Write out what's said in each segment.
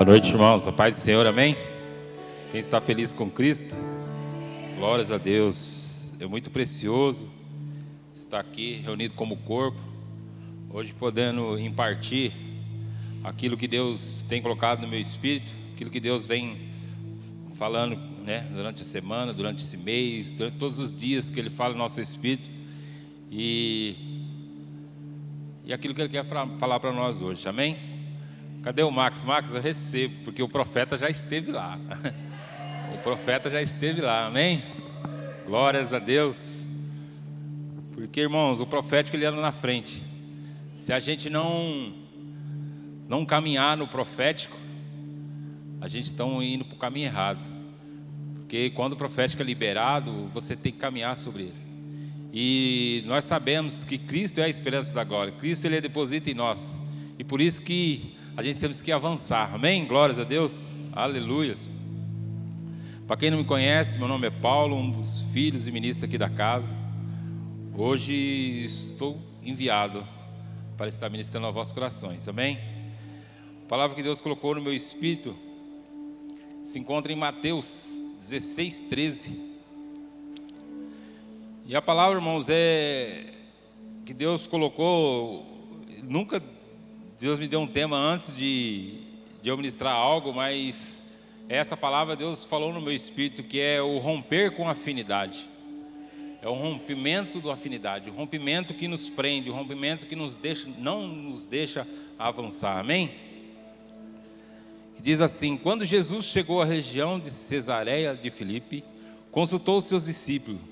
Boa noite, irmãos. A paz do Senhor, amém? Quem está feliz com Cristo? Glórias a Deus. É muito precioso estar aqui reunido como corpo, hoje podendo impartir aquilo que Deus tem colocado no meu espírito, aquilo que Deus vem falando né, durante a semana, durante esse mês, durante todos os dias que Ele fala no nosso espírito e, e aquilo que Ele quer falar para nós hoje, amém? Cadê o Max? Max, eu recebo, porque o profeta já esteve lá. O profeta já esteve lá, amém? Glórias a Deus. Porque, irmãos, o profético ele anda na frente. Se a gente não não caminhar no profético, a gente está indo para o caminho errado. Porque quando o profético é liberado, você tem que caminhar sobre ele. E nós sabemos que Cristo é a esperança da glória. Cristo ele é deposita em nós. E por isso que a gente temos que avançar. Amém? Glórias a Deus. Aleluia. Para quem não me conhece, meu nome é Paulo, um dos filhos e ministros aqui da casa. Hoje estou enviado para estar ministrando aos vossos corações. Amém? A palavra que Deus colocou no meu espírito se encontra em Mateus 16, 13. E a palavra, irmãos, é que Deus colocou, nunca Deus me deu um tema antes de, de eu ministrar algo, mas essa palavra Deus falou no meu espírito que é o romper com afinidade. É o rompimento da afinidade, o rompimento que nos prende, o rompimento que nos deixa, não nos deixa avançar. Amém? Que diz assim: Quando Jesus chegou à região de Cesareia de Filipe, consultou seus discípulos: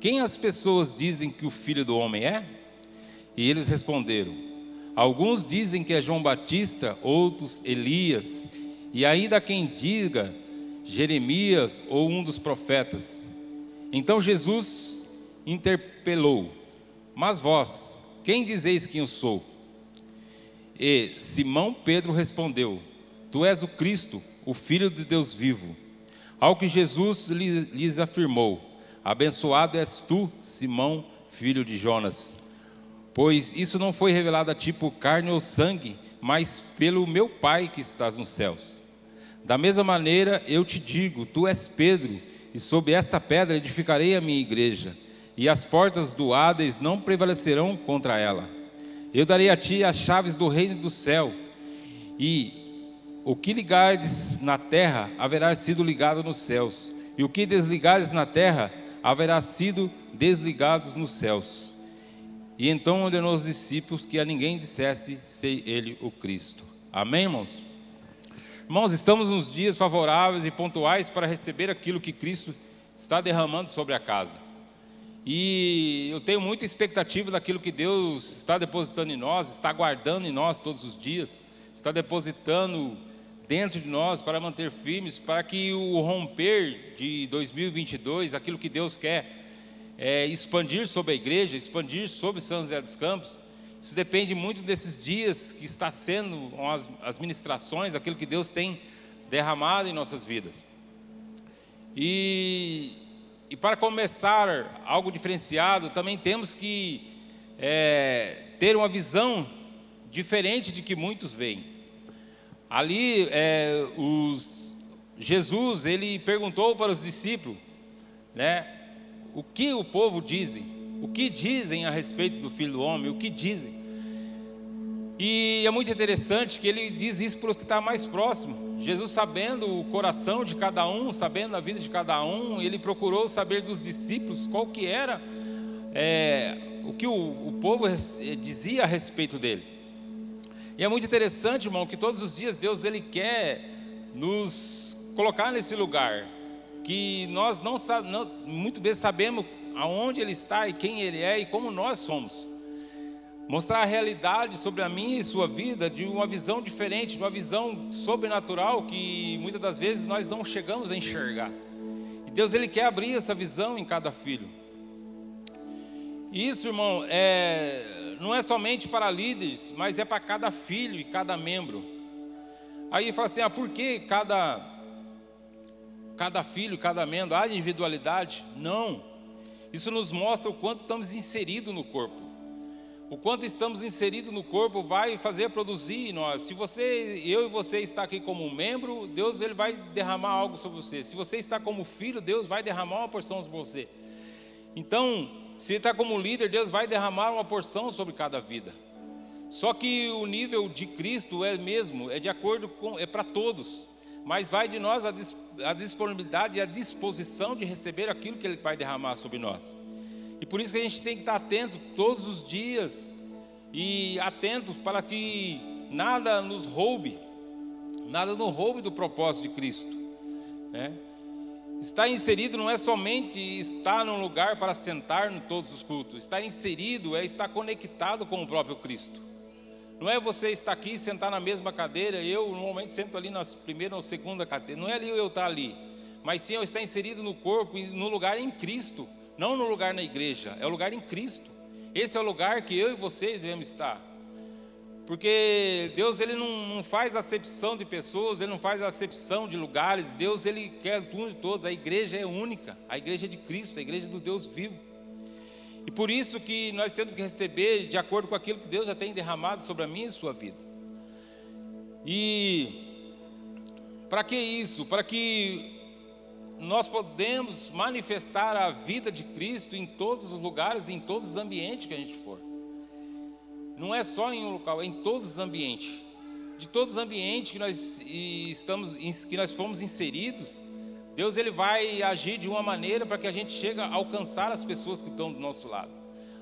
Quem as pessoas dizem que o filho do homem é? E eles responderam: Alguns dizem que é João Batista, outros Elias, e ainda quem diga Jeremias ou um dos profetas. Então Jesus interpelou: Mas vós, quem dizeis que eu sou? E Simão Pedro respondeu: Tu és o Cristo, o Filho de Deus vivo. Ao que Jesus lhes afirmou: Abençoado és tu, Simão, filho de Jonas Pois isso não foi revelado a ti por carne ou sangue, mas pelo meu Pai que estás nos céus. Da mesma maneira eu te digo: tu és Pedro, e sob esta pedra edificarei a minha igreja, e as portas do Hades não prevalecerão contra ela. Eu darei a ti as chaves do reino do céu, e o que ligares na terra haverá sido ligado nos céus, e o que desligares na terra haverá sido desligado nos céus. E então ordenou aos discípulos que a ninguém dissesse ser ele o Cristo. Amém, irmãos? Irmãos, estamos nos dias favoráveis e pontuais para receber aquilo que Cristo está derramando sobre a casa. E eu tenho muita expectativa daquilo que Deus está depositando em nós, está guardando em nós todos os dias, está depositando dentro de nós para manter firmes, para que o romper de 2022, aquilo que Deus quer é, expandir sobre a igreja, expandir sobre São José dos Campos. Isso depende muito desses dias que está sendo as, as ministrações, aquilo que Deus tem derramado em nossas vidas. E, e para começar algo diferenciado, também temos que é, ter uma visão diferente de que muitos veem. Ali, é, os, Jesus, ele perguntou para os discípulos, né? O que o povo dizem, o que dizem a respeito do Filho do Homem, o que dizem. E é muito interessante que ele diz isso para o que está mais próximo. Jesus, sabendo o coração de cada um, sabendo a vida de cada um, ele procurou saber dos discípulos qual que era é, o que o, o povo dizia a respeito dele. E é muito interessante, irmão, que todos os dias Deus ele quer nos colocar nesse lugar que nós não, não muito bem sabemos aonde ele está e quem ele é e como nós somos. Mostrar a realidade sobre a minha e sua vida de uma visão diferente, de uma visão sobrenatural que muitas das vezes nós não chegamos a enxergar. E Deus ele quer abrir essa visão em cada filho. E isso, irmão, é, não é somente para líderes, mas é para cada filho e cada membro. Aí fala assim: ah, por que cada cada filho, cada membro, há individualidade? Não. Isso nos mostra o quanto estamos inseridos no corpo. o quanto estamos inseridos no corpo vai fazer produzir em nós. Se você, eu e você está aqui como um membro, Deus ele vai derramar algo sobre você. Se você está como filho, Deus vai derramar uma porção sobre você. Então, se está como líder, Deus vai derramar uma porção sobre cada vida. Só que o nível de Cristo é mesmo, é de acordo com, é para todos. Mas vai de nós a, a disponibilidade e a disposição de receber aquilo que Ele vai derramar sobre nós. E por isso que a gente tem que estar atento todos os dias e atentos para que nada nos roube, nada nos roube do propósito de Cristo. Né? Estar inserido não é somente estar num lugar para sentar em todos os cultos. Estar inserido é estar conectado com o próprio Cristo. Não é você estar aqui, sentar na mesma cadeira, eu normalmente sento ali na primeira ou segunda cadeira. Não é ali eu estar ali, mas sim eu estar inserido no corpo, no lugar em Cristo não no lugar na igreja, é o lugar em Cristo. Esse é o lugar que eu e vocês devemos estar. Porque Deus ele não, não faz acepção de pessoas, Ele não faz acepção de lugares. Deus ele quer tudo de todos. A igreja é única, a igreja é de Cristo, a igreja do Deus vivo. E por isso que nós temos que receber de acordo com aquilo que Deus já tem derramado sobre a minha e sua vida. E para que isso? Para que nós podemos manifestar a vida de Cristo em todos os lugares, em todos os ambientes que a gente for. Não é só em um local, é em todos os ambientes. De todos os ambientes que nós estamos, que nós fomos inseridos, Deus ele vai agir de uma maneira para que a gente chegue a alcançar as pessoas que estão do nosso lado,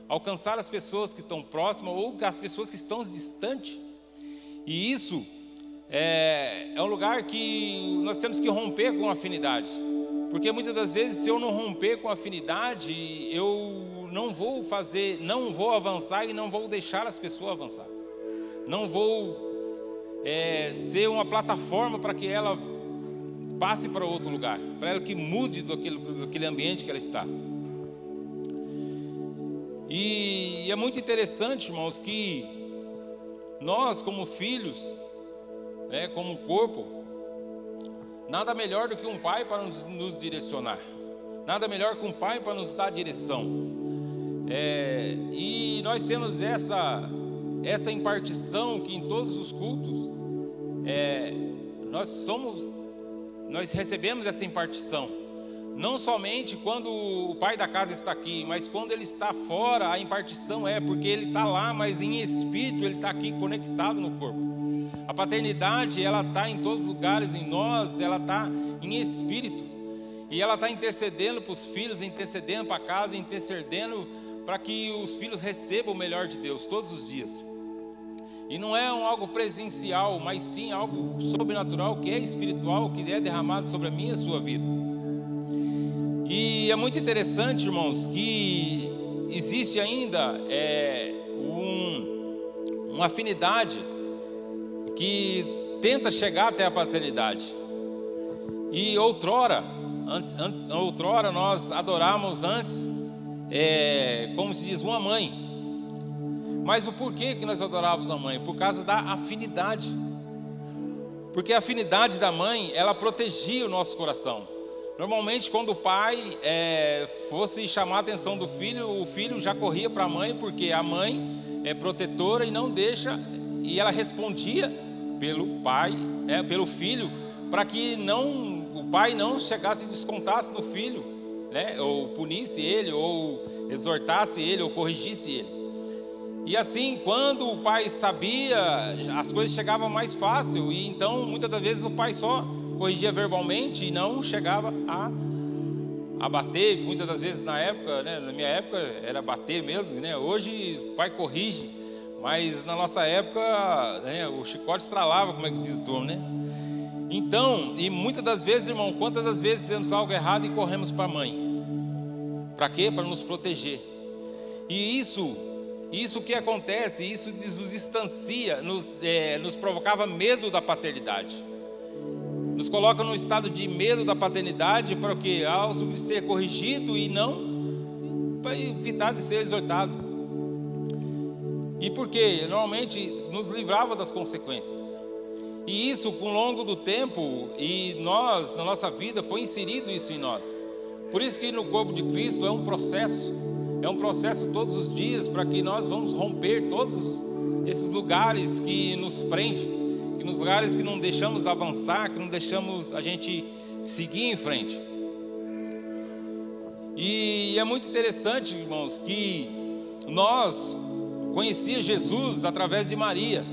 alcançar as pessoas que estão próximas ou as pessoas que estão distantes. E isso é, é um lugar que nós temos que romper com afinidade. Porque muitas das vezes, se eu não romper com afinidade, eu não vou fazer, não vou avançar e não vou deixar as pessoas avançar. Não vou é, ser uma plataforma para que ela passe para outro lugar, para ela que mude daquele, daquele ambiente que ela está. E, e é muito interessante, irmãos, que nós, como filhos, né, como corpo, Nada melhor do que um pai para nos, nos direcionar. Nada melhor que um pai para nos dar direção. É, e nós temos essa, essa impartição que em todos os cultos é, nós somos, nós recebemos essa impartição. Não somente quando o pai da casa está aqui, mas quando ele está fora, a impartição é porque ele está lá, mas em espírito ele está aqui conectado no corpo. A paternidade, ela está em todos os lugares, em nós, ela está em espírito. E ela está intercedendo para os filhos, intercedendo para a casa, intercedendo para que os filhos recebam o melhor de Deus todos os dias. E não é um algo presencial, mas sim algo sobrenatural, que é espiritual, que é derramado sobre a minha e a sua vida. E é muito interessante, irmãos, que existe ainda é, um, uma afinidade que tenta chegar até a paternidade. E outrora, outrora nós adoramos antes, é, como se diz, uma mãe. Mas o porquê que nós adorávamos a mãe? Por causa da afinidade. Porque a afinidade da mãe, ela protegia o nosso coração. Normalmente, quando o pai é, fosse chamar a atenção do filho, o filho já corria para a mãe, porque a mãe é protetora e não deixa, e ela respondia pelo pai, né, pelo filho, para que não o pai não chegasse e descontasse no filho, né, ou punisse ele, ou exortasse ele, ou corrigisse ele. E assim, quando o pai sabia, as coisas chegavam mais fácil, e então muitas das vezes o pai só corrigia verbalmente e não chegava a, a bater, muitas das vezes na época, né, na minha época era bater mesmo, né? Hoje o pai corrige, mas na nossa época, né, o chicote estralava, como é que diz o turno, né? Então, e muitas das vezes, irmão, quantas das vezes fizemos algo errado e corremos para a mãe? Para quê? Para nos proteger. E isso, isso que acontece, isso nos distancia, nos, é, nos provocava medo da paternidade. Nos coloca num estado de medo da paternidade para o quê? Ao ser corrigido e não para evitar de ser exortado. E por quê? Normalmente nos livrava das consequências. E isso, com o longo do tempo, e nós, na nossa vida, foi inserido isso em nós. Por isso que no corpo de Cristo é um processo. É um processo todos os dias para que nós vamos romper todos esses lugares que nos prendem, que nos lugares que não deixamos avançar, que não deixamos a gente seguir em frente. E é muito interessante, irmãos, que nós conhecia Jesus através de Maria.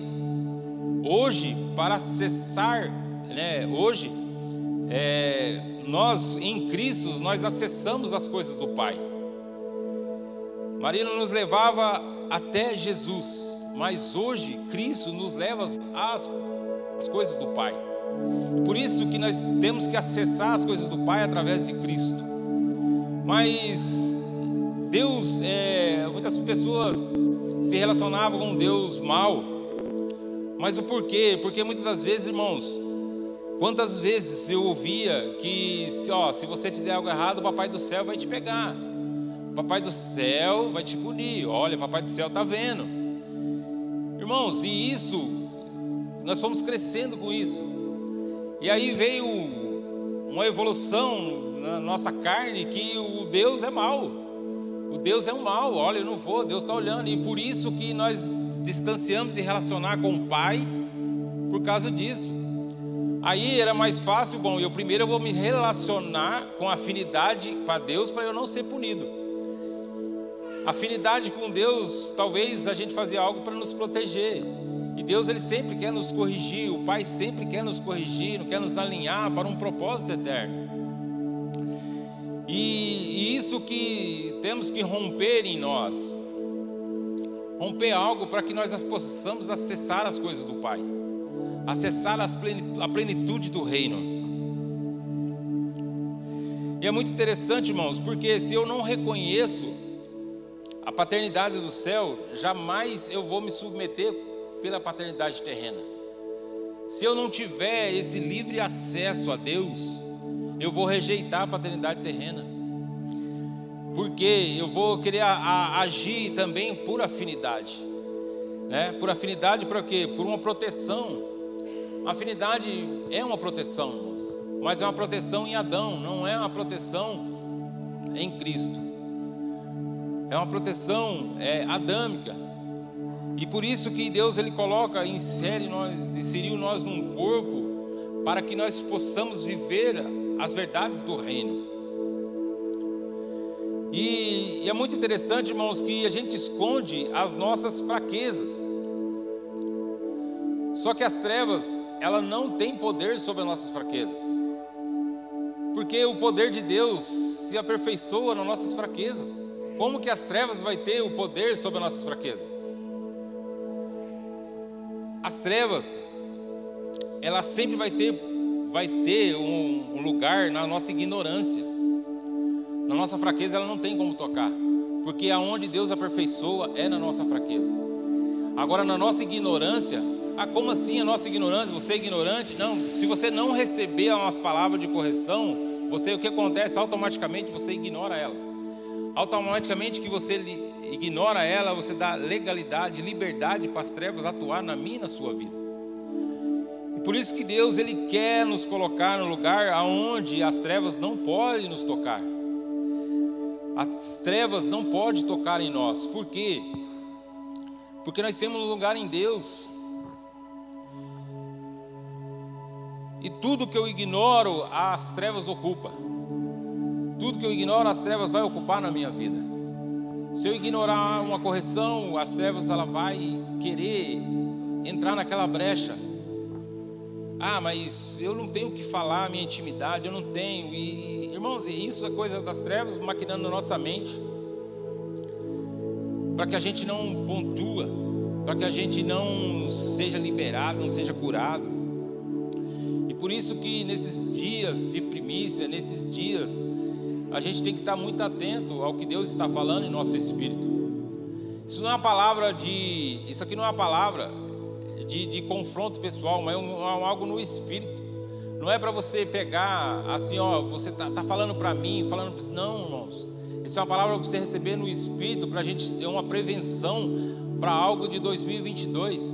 Hoje, para acessar, né, hoje, é, nós em Cristo, nós acessamos as coisas do Pai. Maria nos levava até Jesus, mas hoje Cristo nos leva às, às coisas do Pai. Por isso que nós temos que acessar as coisas do Pai através de Cristo. Mas Deus, é, muitas pessoas se relacionavam com Deus mau. Mas o porquê? Porque muitas das vezes, irmãos, quantas vezes eu ouvia que ó, se você fizer algo errado, o papai do céu vai te pegar. Papai do céu vai te punir. Olha, papai do céu está vendo. Irmãos, e isso, nós fomos crescendo com isso. E aí veio uma evolução na nossa carne que o Deus é mau. O Deus é um mal, olha, eu não vou, Deus está olhando. E por isso que nós distanciamos de relacionar com o Pai, por causa disso. Aí era mais fácil, bom, eu primeiro eu vou me relacionar com afinidade para Deus para eu não ser punido. Afinidade com Deus, talvez a gente fazia algo para nos proteger. E Deus ele sempre quer nos corrigir, o Pai sempre quer nos corrigir, quer nos alinhar para um propósito eterno. E, e isso que temos que romper em nós. Romper algo para que nós possamos acessar as coisas do Pai, acessar a plenitude do reino. E é muito interessante, irmãos, porque se eu não reconheço a paternidade do céu, jamais eu vou me submeter pela paternidade terrena. Se eu não tiver esse livre acesso a Deus, eu vou rejeitar a paternidade terrena. Porque eu vou querer a, a, agir também por afinidade. Né? Por afinidade para quê? Por uma proteção. Afinidade é uma proteção. Mas é uma proteção em Adão, não é uma proteção em Cristo. É uma proteção é, adâmica. E por isso que Deus ele coloca, insere nós, inseriu nós num corpo para que nós possamos viver as verdades do reino. E, e é muito interessante, irmãos, que a gente esconde as nossas fraquezas. Só que as trevas, ela não tem poder sobre as nossas fraquezas. Porque o poder de Deus se aperfeiçoa nas nossas fraquezas. Como que as trevas vai ter o poder sobre as nossas fraquezas? As trevas, ela sempre vai ter vai ter um, um lugar na nossa ignorância. Na nossa fraqueza ela não tem como tocar, porque aonde Deus aperfeiçoa é na nossa fraqueza. Agora na nossa ignorância, ah, como assim a nossa ignorância? Você é ignorante? Não, se você não receber as palavras de correção, você o que acontece? Automaticamente você ignora ela. Automaticamente que você ignora ela, você dá legalidade, liberdade para as trevas atuar na minha e na sua vida. Por isso que Deus ele quer nos colocar no lugar aonde as trevas não podem nos tocar. As trevas não podem tocar em nós. Por quê? Porque nós temos um lugar em Deus. E tudo que eu ignoro, as trevas ocupam. Tudo que eu ignoro, as trevas vai ocupar na minha vida. Se eu ignorar uma correção, as trevas ela vai querer entrar naquela brecha ah, mas eu não tenho o que falar, minha intimidade, eu não tenho. E, irmãos, isso é coisa das trevas maquinando na nossa mente. Para que a gente não pontua, para que a gente não seja liberado, não seja curado. E por isso que nesses dias de primícia, nesses dias, a gente tem que estar muito atento ao que Deus está falando em nosso espírito. Isso não é uma palavra de. Isso aqui não é uma palavra de, de confronto pessoal, mas é um, é algo no espírito. Não é para você pegar assim, ó, você tá, tá falando para mim, falando não, irmãos. Isso é uma palavra para você receber no espírito, para a gente ter uma prevenção para algo de 2022.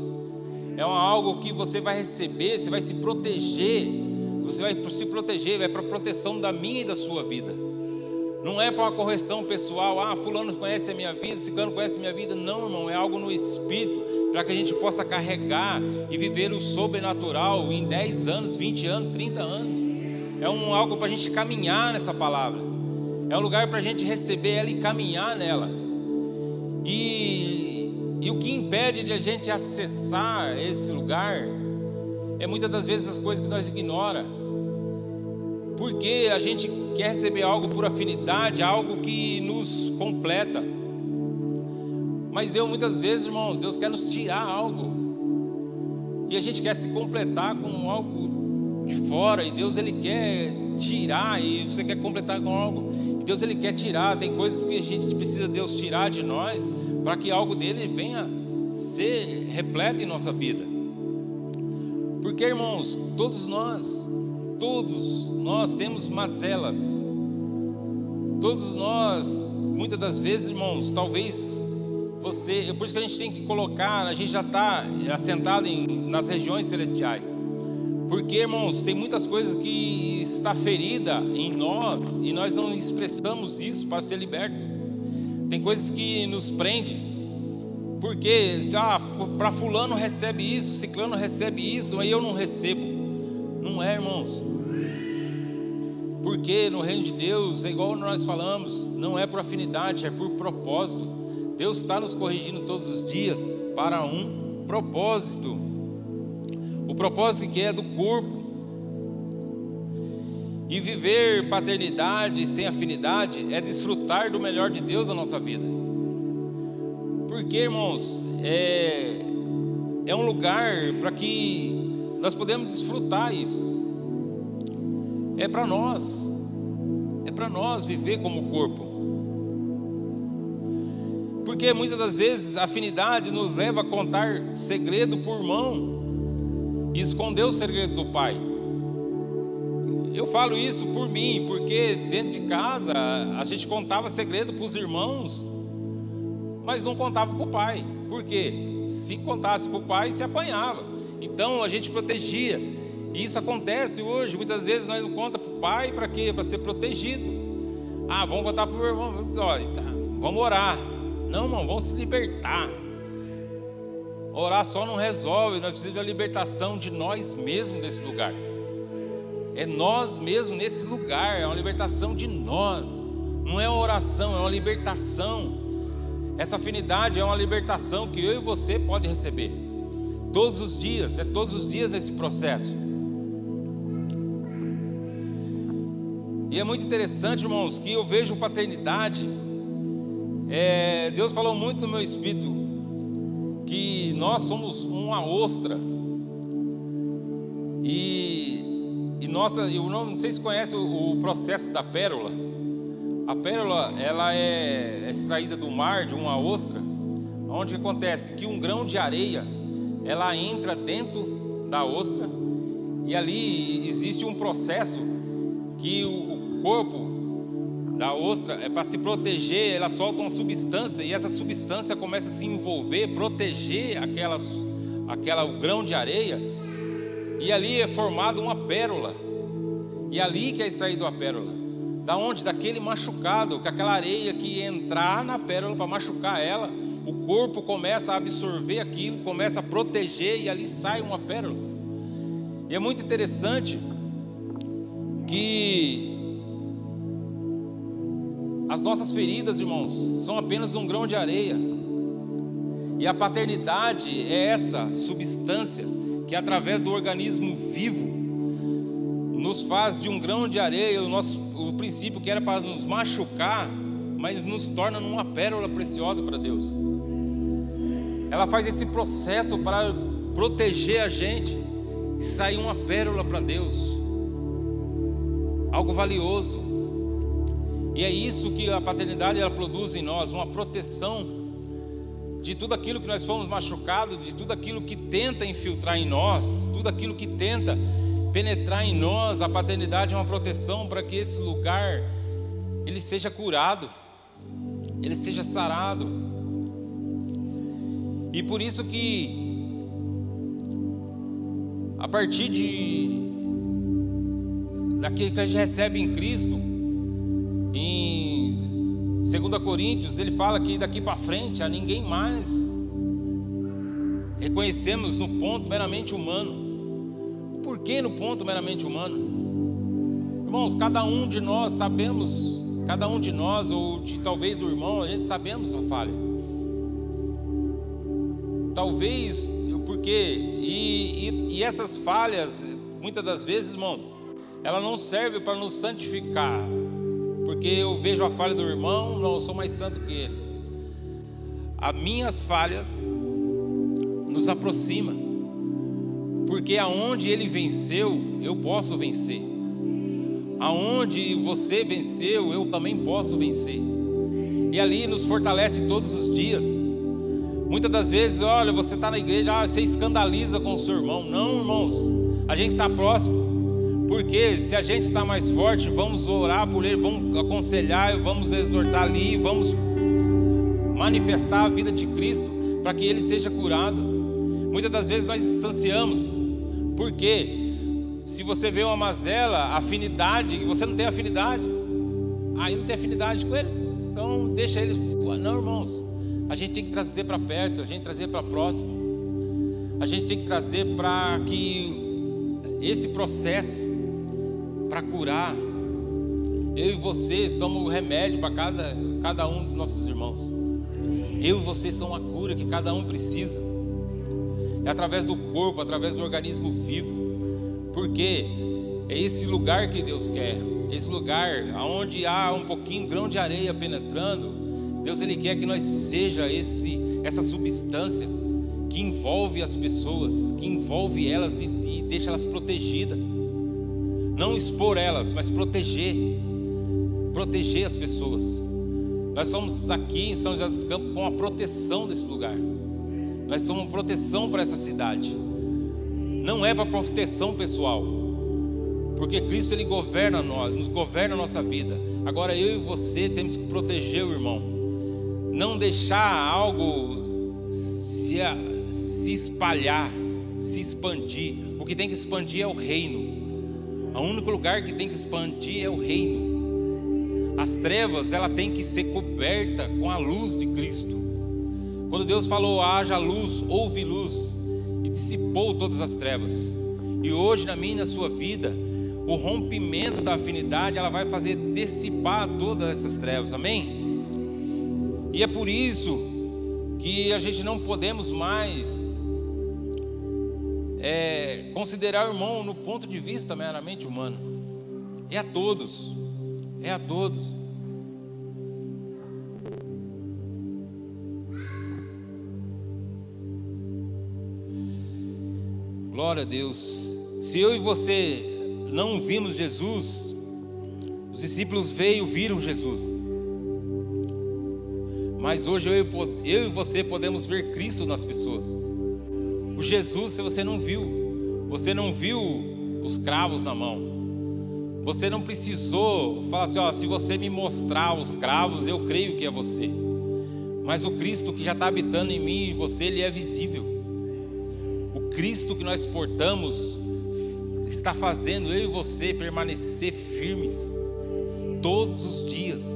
É uma, algo que você vai receber, você vai se proteger, você vai se proteger, vai para proteção da minha e da sua vida. Não é para uma correção pessoal, ah, fulano conhece a minha vida, ciclano conhece a minha vida. Não, irmão, é algo no espírito para que a gente possa carregar e viver o sobrenatural em 10 anos, 20 anos, 30 anos. É um algo para a gente caminhar nessa palavra. É um lugar para a gente receber ela e caminhar nela. E, e o que impede de a gente acessar esse lugar é muitas das vezes as coisas que nós ignora. Porque a gente quer receber algo por afinidade, algo que nos completa. Mas Deus, muitas vezes, irmãos, Deus quer nos tirar algo. E a gente quer se completar com algo de fora. E Deus, Ele quer tirar. E você quer completar com algo. E Deus, Ele quer tirar. Tem coisas que a gente precisa Deus tirar de nós. Para que algo dele venha ser repleto em nossa vida. Porque, irmãos, todos nós, todos nós temos mazelas. Todos nós, muitas das vezes, irmãos, talvez você, é por isso que a gente tem que colocar, a gente já está assentado em, nas regiões celestiais. Porque, irmãos, tem muitas coisas que está ferida em nós e nós não expressamos isso para ser libertos. Tem coisas que nos prende. Porque, ah, para fulano recebe isso, ciclano recebe isso, aí eu não recebo. Não é, irmãos. Porque no reino de Deus, é igual nós falamos, não é por afinidade, é por propósito. Deus está nos corrigindo todos os dias para um propósito. O propósito que é do corpo. E viver paternidade sem afinidade é desfrutar do melhor de Deus na nossa vida. Porque, irmãos, é, é um lugar para que nós podemos desfrutar isso. É para nós. É para nós viver como corpo. Porque muitas das vezes a afinidade nos leva a contar segredo por mão e esconder o segredo do pai. Eu falo isso por mim, porque dentro de casa a gente contava segredo para os irmãos, mas não contava para o pai. Por quê? Se contasse para o pai, se apanhava. Então a gente protegia. E isso acontece hoje. Muitas vezes nós não contamos para o pai para quê? Para ser protegido. Ah, vamos contar para o irmão. Olha, tá, vamos orar. Não, irmão, vamos se libertar. Orar só não resolve, nós precisamos da libertação de nós mesmos desse lugar. É nós mesmos nesse lugar, é uma libertação de nós. Não é uma oração, é uma libertação. Essa afinidade é uma libertação que eu e você pode receber. Todos os dias, é todos os dias nesse processo. E é muito interessante, irmãos, que eu vejo paternidade é, Deus falou muito no meu espírito que nós somos uma ostra. E, e nossa, eu não, não sei se conhece o, o, processo da pérola. A pérola ela é, é extraída do mar de uma ostra, onde acontece que um grão de areia ela entra dentro da ostra e ali existe um processo que o, corpo da ostra é para se proteger, ela solta uma substância e essa substância começa a se envolver, proteger aquela, aquela o grão de areia e ali é formada uma pérola. E ali que é extraído a pérola. Da onde? Daquele machucado, que aquela areia que entrar na pérola para machucar ela, o corpo começa a absorver aquilo, começa a proteger e ali sai uma pérola. E é muito interessante que as nossas feridas, irmãos, são apenas um grão de areia. E a paternidade é essa substância que, através do organismo vivo, nos faz de um grão de areia, o, nosso, o princípio que era para nos machucar, mas nos torna numa pérola preciosa para Deus. Ela faz esse processo para proteger a gente e sair uma pérola para Deus, algo valioso. E é isso que a paternidade ela produz em nós, uma proteção de tudo aquilo que nós fomos machucados, de tudo aquilo que tenta infiltrar em nós, tudo aquilo que tenta penetrar em nós. A paternidade é uma proteção para que esse lugar ele seja curado, ele seja sarado. E por isso que a partir de daquilo que a gente recebe em Cristo, em Segundo Coríntios, ele fala que daqui para frente a ninguém mais reconhecemos no ponto meramente humano. O porquê no ponto meramente humano? Irmãos, cada um de nós sabemos, cada um de nós, ou de talvez do irmão, a gente sabemos a falha. Talvez, porque, e, e, e essas falhas, muitas das vezes, irmão, ela não serve para nos santificar, porque eu vejo a falha do irmão, não, eu sou mais santo que ele. As minhas falhas nos aproxima, porque aonde ele venceu, eu posso vencer. Aonde você venceu, eu também posso vencer. E ali nos fortalece todos os dias. Muitas das vezes, olha, você está na igreja, ah, você escandaliza com o seu irmão. Não, irmãos, a gente está próximo. Porque se a gente está mais forte, vamos orar por ele, vamos aconselhar, vamos exortar ali, vamos manifestar a vida de Cristo para que ele seja curado. Muitas das vezes nós distanciamos, porque se você vê uma mazela, afinidade, e você não tem afinidade, aí não tem afinidade com ele, então deixa ele. Não, irmãos, a gente tem que trazer para perto, a gente trazer para próximo, a gente tem que trazer para que esse processo para curar. Eu e você somos o remédio para cada, cada um dos nossos irmãos. Eu e você são a cura que cada um precisa. É através do corpo, através do organismo vivo. Porque é esse lugar que Deus quer. Esse lugar onde há um pouquinho grão de areia penetrando. Deus ele quer que nós seja esse essa substância que envolve as pessoas, que envolve elas e, e deixa elas protegidas. Não expor elas, mas proteger. Proteger as pessoas. Nós somos aqui em São José dos Campos com a proteção desse lugar. Nós somos proteção para essa cidade. Não é para proteção pessoal. Porque Cristo ele governa nós, nos governa a nossa vida. Agora eu e você temos que proteger o irmão. Não deixar algo se, se espalhar, se expandir. O que tem que expandir é o reino. O único lugar que tem que expandir é o reino. As trevas, ela tem que ser coberta com a luz de Cristo. Quando Deus falou, haja luz, houve luz, dissipou todas as trevas. E hoje, na minha e na sua vida, o rompimento da afinidade, ela vai fazer dissipar todas essas trevas, amém? E é por isso que a gente não podemos mais é, considerar o irmão no ponto de vista meramente humano. É a todos. É a todos. Glória a Deus. Se eu e você não vimos Jesus, os discípulos veio, viram Jesus. Mas hoje eu, eu e você podemos ver Cristo nas pessoas. O Jesus, se você não viu, você não viu os cravos na mão. Você não precisou falar assim: ó, se você me mostrar os cravos, eu creio que é você. Mas o Cristo que já está habitando em mim e você, ele é visível. Cristo que nós portamos está fazendo eu e você permanecer firmes todos os dias.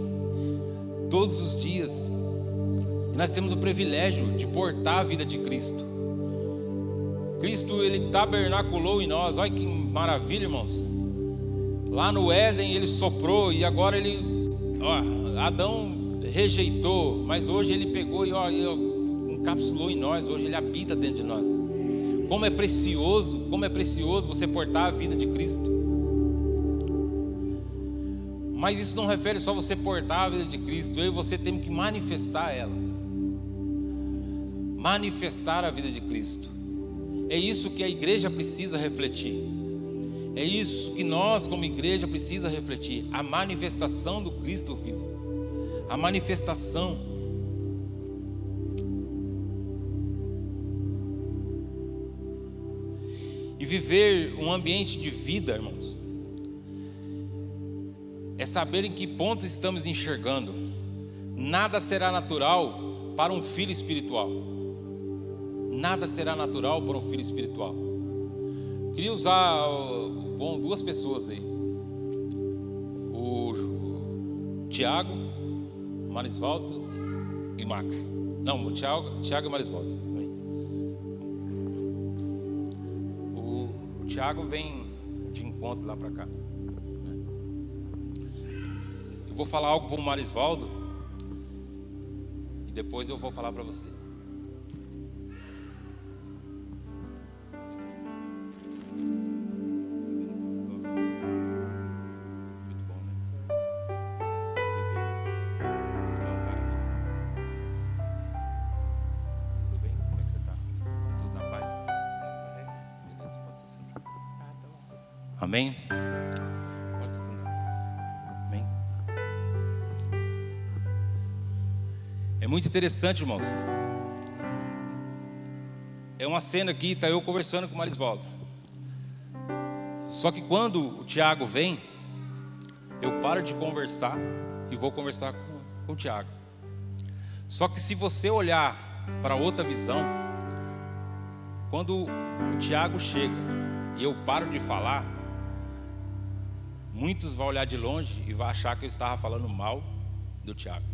Todos os dias. E nós temos o privilégio de portar a vida de Cristo. Cristo ele tabernaculou em nós. Olha que maravilha, irmãos. Lá no Éden ele soprou e agora ele, ó, Adão rejeitou, mas hoje ele pegou e ó, encapsulou em nós. Hoje ele habita dentro de nós. Como é precioso, como é precioso você portar a vida de Cristo. Mas isso não refere só você portar a vida de Cristo. Eu e você temos que manifestar elas. Manifestar a vida de Cristo. É isso que a igreja precisa refletir. É isso que nós, como igreja, precisa refletir. A manifestação do Cristo vivo. A manifestação. E viver um ambiente de vida, irmãos, é saber em que ponto estamos enxergando. Nada será natural para um filho espiritual nada será natural para um filho espiritual. Queria usar bom, duas pessoas aí. O Tiago, Marisvaldo e Max. Não, o Thiago, Thiago e Marisvaldo. O, o Thiago vem de encontro lá para cá. Eu vou falar algo para o Marisvaldo e depois eu vou falar para você. Amém? Amém? É muito interessante, irmãos. É uma cena aqui, está eu conversando com o Marisvaldo. Só que quando o Tiago vem, eu paro de conversar e vou conversar com, com o Tiago. Só que se você olhar para outra visão, quando o Tiago chega e eu paro de falar, Muitos vão olhar de longe e vão achar que eu estava falando mal do Tiago.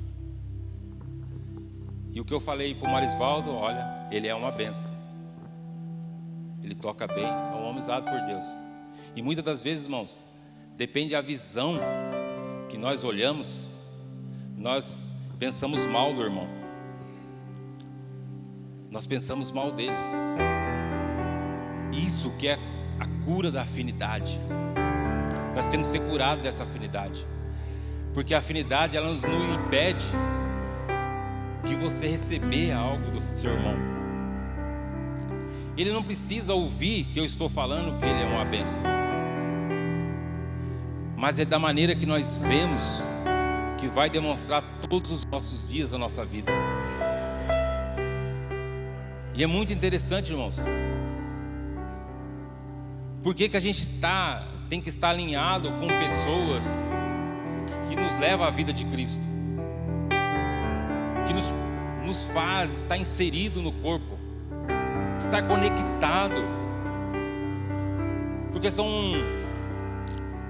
E o que eu falei para o Marisvaldo, olha, ele é uma benção. Ele toca bem, é um homem usado por Deus. E muitas das vezes, irmãos, depende da visão que nós olhamos, nós pensamos mal do irmão. Nós pensamos mal dele. Isso que é a cura da afinidade. Nós temos que ser curados dessa afinidade. Porque a afinidade ela nos impede de você receber algo do seu irmão. Ele não precisa ouvir que eu estou falando que ele é uma bênção. Mas é da maneira que nós vemos que vai demonstrar todos os nossos dias a nossa vida. E é muito interessante, irmãos. Por que, que a gente está tem que estar alinhado com pessoas que nos levam à vida de Cristo, que nos, nos faz estar inserido no corpo, estar conectado, porque são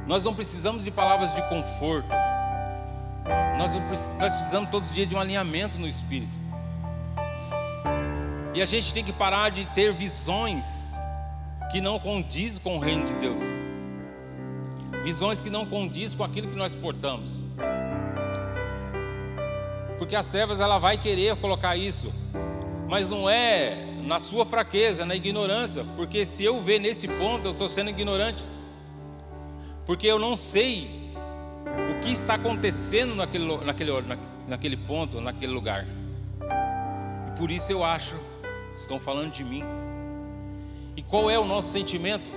nós não precisamos de palavras de conforto, nós, nós precisamos todos os dias de um alinhamento no Espírito. E a gente tem que parar de ter visões que não condiz com o reino de Deus visões que não condiz com aquilo que nós portamos. Porque as trevas ela vai querer colocar isso, mas não é na sua fraqueza, na ignorância, porque se eu ver nesse ponto, eu estou sendo ignorante. Porque eu não sei o que está acontecendo naquele, naquele, naquele ponto, naquele lugar. E por isso eu acho, estão falando de mim. E qual é o nosso sentimento?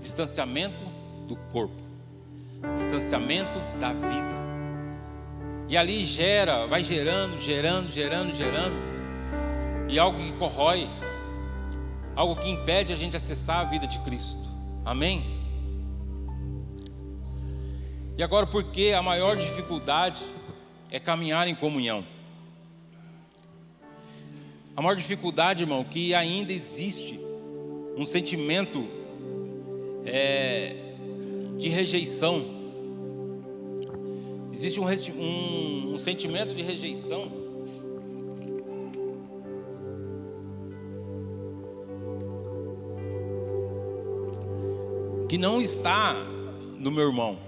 Distanciamento do corpo, distanciamento da vida. E ali gera, vai gerando, gerando, gerando, gerando, e algo que corrói, algo que impede a gente acessar a vida de Cristo. Amém? E agora, porque a maior dificuldade é caminhar em comunhão. A maior dificuldade, irmão, que ainda existe um sentimento é, de rejeição. Existe um, um, um sentimento de rejeição. Que não está no meu irmão.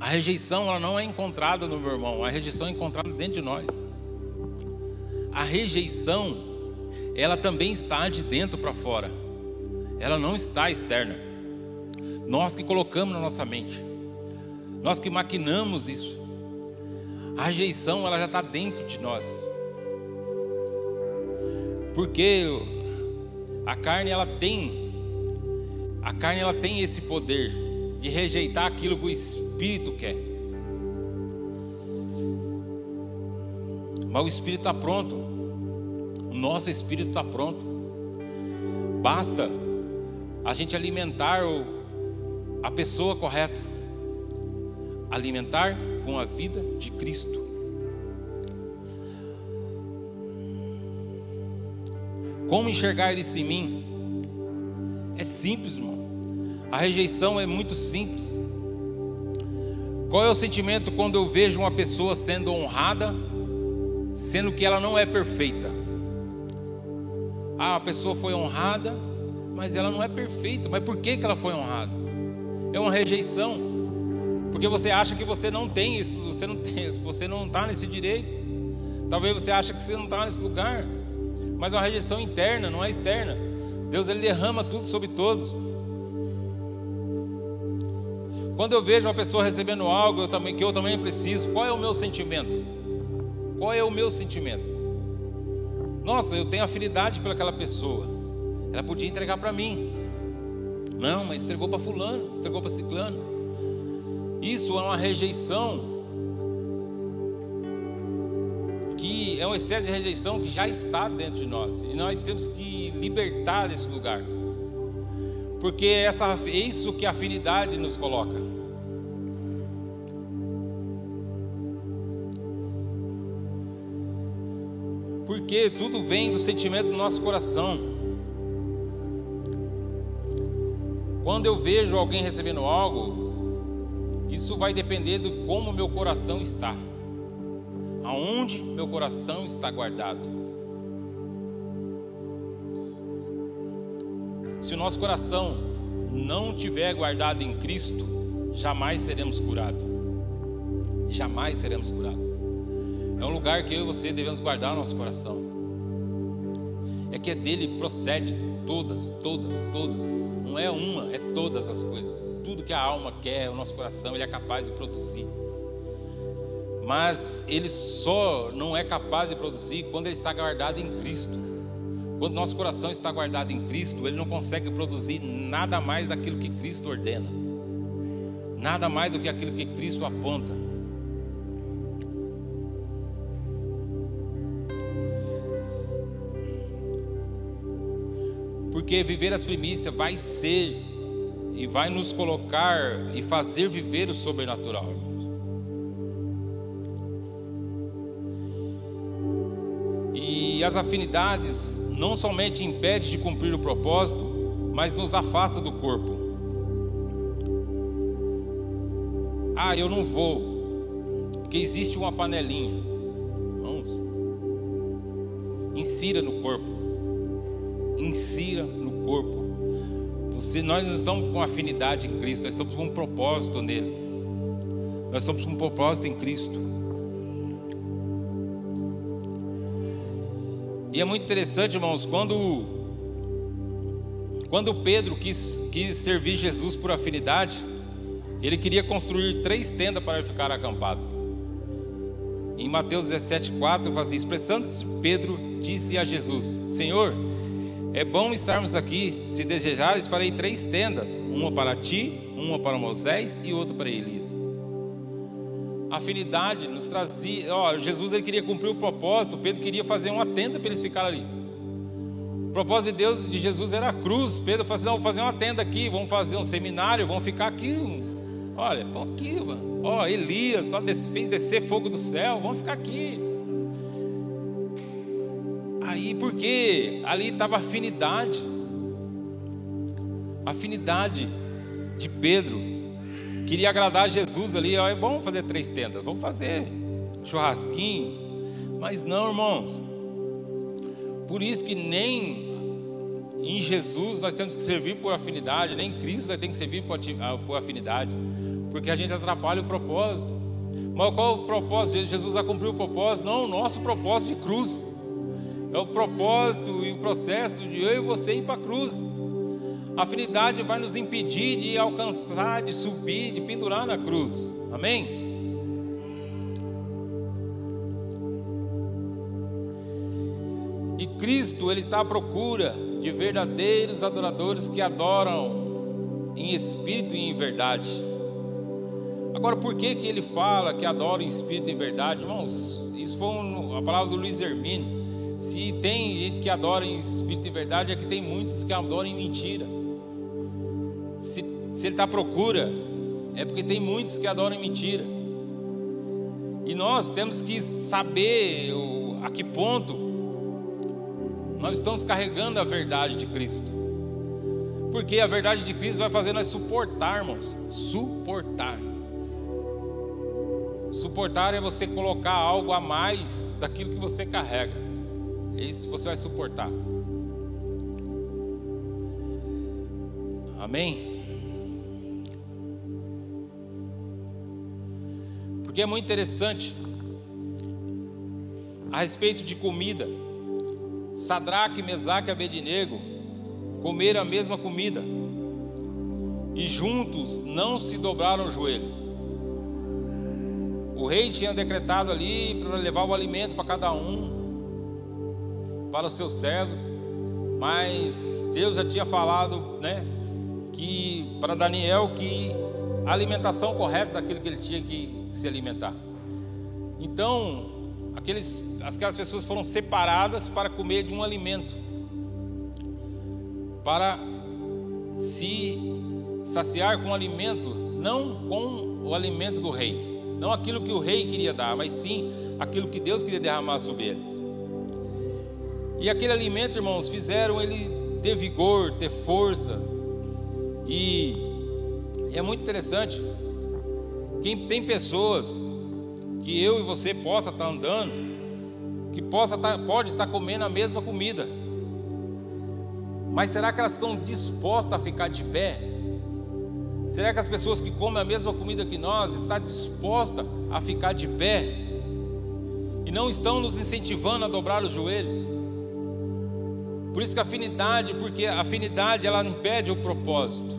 A rejeição ela não é encontrada no meu irmão, a rejeição é encontrada dentro de nós. A rejeição, ela também está de dentro para fora. Ela não está externa. Nós que colocamos na nossa mente, nós que maquinamos isso. A rejeição ela já está dentro de nós, porque a carne ela tem, a carne ela tem esse poder de rejeitar aquilo que o Espírito quer. Mas o Espírito está pronto, o nosso Espírito está pronto. Basta a gente alimentar o a pessoa correta. Alimentar com a vida de Cristo. Como enxergar isso em mim? É simples, irmão. A rejeição é muito simples. Qual é o sentimento quando eu vejo uma pessoa sendo honrada, sendo que ela não é perfeita? Ah, a pessoa foi honrada, mas ela não é perfeita. Mas por que, que ela foi honrada? É uma rejeição. Porque você acha que você não tem isso, você não tem, você não está nesse direito. Talvez você ache que você não está nesse lugar. Mas é uma rejeição interna, não é externa. Deus ele derrama tudo sobre todos. Quando eu vejo uma pessoa recebendo algo eu também, que eu também preciso, qual é o meu sentimento? Qual é o meu sentimento? Nossa, eu tenho afinidade pelaquela pessoa. Ela podia entregar para mim. Não, mas entregou para fulano, entregou para ciclano. Isso é uma rejeição que é um excesso de rejeição que já está dentro de nós. E nós temos que libertar desse lugar. Porque essa, é isso que a afinidade nos coloca. Porque tudo vem do sentimento do nosso coração. Quando eu vejo alguém recebendo algo, isso vai depender de como meu coração está. Aonde meu coração está guardado. Se o nosso coração não tiver guardado em Cristo, jamais seremos curados. Jamais seremos curados. É um lugar que eu e você devemos guardar o nosso coração. É que dele procede todas, todas, todas. Não é uma, é todas as coisas. Tudo que a alma quer, o nosso coração, ele é capaz de produzir. Mas ele só não é capaz de produzir quando ele está guardado em Cristo. Quando nosso coração está guardado em Cristo, ele não consegue produzir nada mais daquilo que Cristo ordena, nada mais do que aquilo que Cristo aponta. Porque viver as primícias vai ser e vai nos colocar e fazer viver o sobrenatural. E as afinidades não somente impede de cumprir o propósito, mas nos afasta do corpo. Ah, eu não vou, porque existe uma panelinha. Vamos. Insira no corpo. Insira no corpo. Você, nós não estamos com afinidade em Cristo, nós estamos com um propósito nele. Nós estamos com um propósito em Cristo. E é muito interessante, irmãos, quando quando Pedro quis, quis servir Jesus por afinidade, ele queria construir três tendas para ficar acampado. Em Mateus 17,4 faz assim, expressando-se, Pedro disse a Jesus: Senhor, é bom estarmos aqui. Se desejares, farei três tendas: uma para ti, uma para Moisés e outra para Elias afinidade, nos trazia. Ó, Jesus ele queria cumprir o propósito, Pedro queria fazer uma tenda para eles ficarem ali. O propósito de Deus, de Jesus era a cruz. Pedro falou assim: não, vamos fazer uma tenda aqui, vamos fazer um seminário, vamos ficar aqui. Olha, vamos aqui, ó, Elias só fez descer fogo do céu, vamos ficar aqui. Aí, porque ali estava afinidade, afinidade de Pedro Queria agradar Jesus ali, ó, é bom fazer três tendas, vamos fazer churrasquinho. Mas não, irmãos. Por isso que nem em Jesus nós temos que servir por afinidade, nem em Cristo nós temos que servir por afinidade, porque a gente atrapalha o propósito. Mas qual o propósito? Jesus já cumpriu o propósito? Não, o nosso propósito de cruz. É o propósito e o processo de eu e você ir para a cruz. A afinidade vai nos impedir de alcançar, de subir, de pendurar na cruz. Amém? E Cristo, Ele está à procura de verdadeiros adoradores que adoram em espírito e em verdade. Agora, por que, que ele fala que adora em espírito e em verdade? Irmãos, isso foi um, a palavra do Luiz Hermínio. Se tem gente que adora em espírito e verdade, é que tem muitos que adoram em mentira. Se, se ele está à procura, é porque tem muitos que adoram mentira. E nós temos que saber o, a que ponto nós estamos carregando a verdade de Cristo. Porque a verdade de Cristo vai fazer nós suportarmos, suportar. Suportar é você colocar algo a mais daquilo que você carrega. É isso você vai suportar. Amém? Porque é muito interessante a respeito de comida. Sadraque, Mesaque e Abednego comeram a mesma comida e juntos não se dobraram o joelho. O rei tinha decretado ali para levar o alimento para cada um, para os seus servos, mas Deus já tinha falado, né, que para Daniel que a alimentação correta daquilo que ele tinha que se alimentar. Então, aqueles, aquelas pessoas foram separadas para comer de um alimento, para se saciar com o alimento, não com o alimento do rei, não aquilo que o rei queria dar, mas sim aquilo que Deus queria derramar sobre eles. E aquele alimento, irmãos, fizeram ele ter vigor, ter força, e é muito interessante. Quem tem pessoas que eu e você possa estar andando, que possa estar, pode estar comendo a mesma comida. Mas será que elas estão dispostas a ficar de pé? Será que as pessoas que comem a mesma comida que nós estão dispostas a ficar de pé? E não estão nos incentivando a dobrar os joelhos? Por isso que a afinidade, porque a afinidade ela impede o propósito.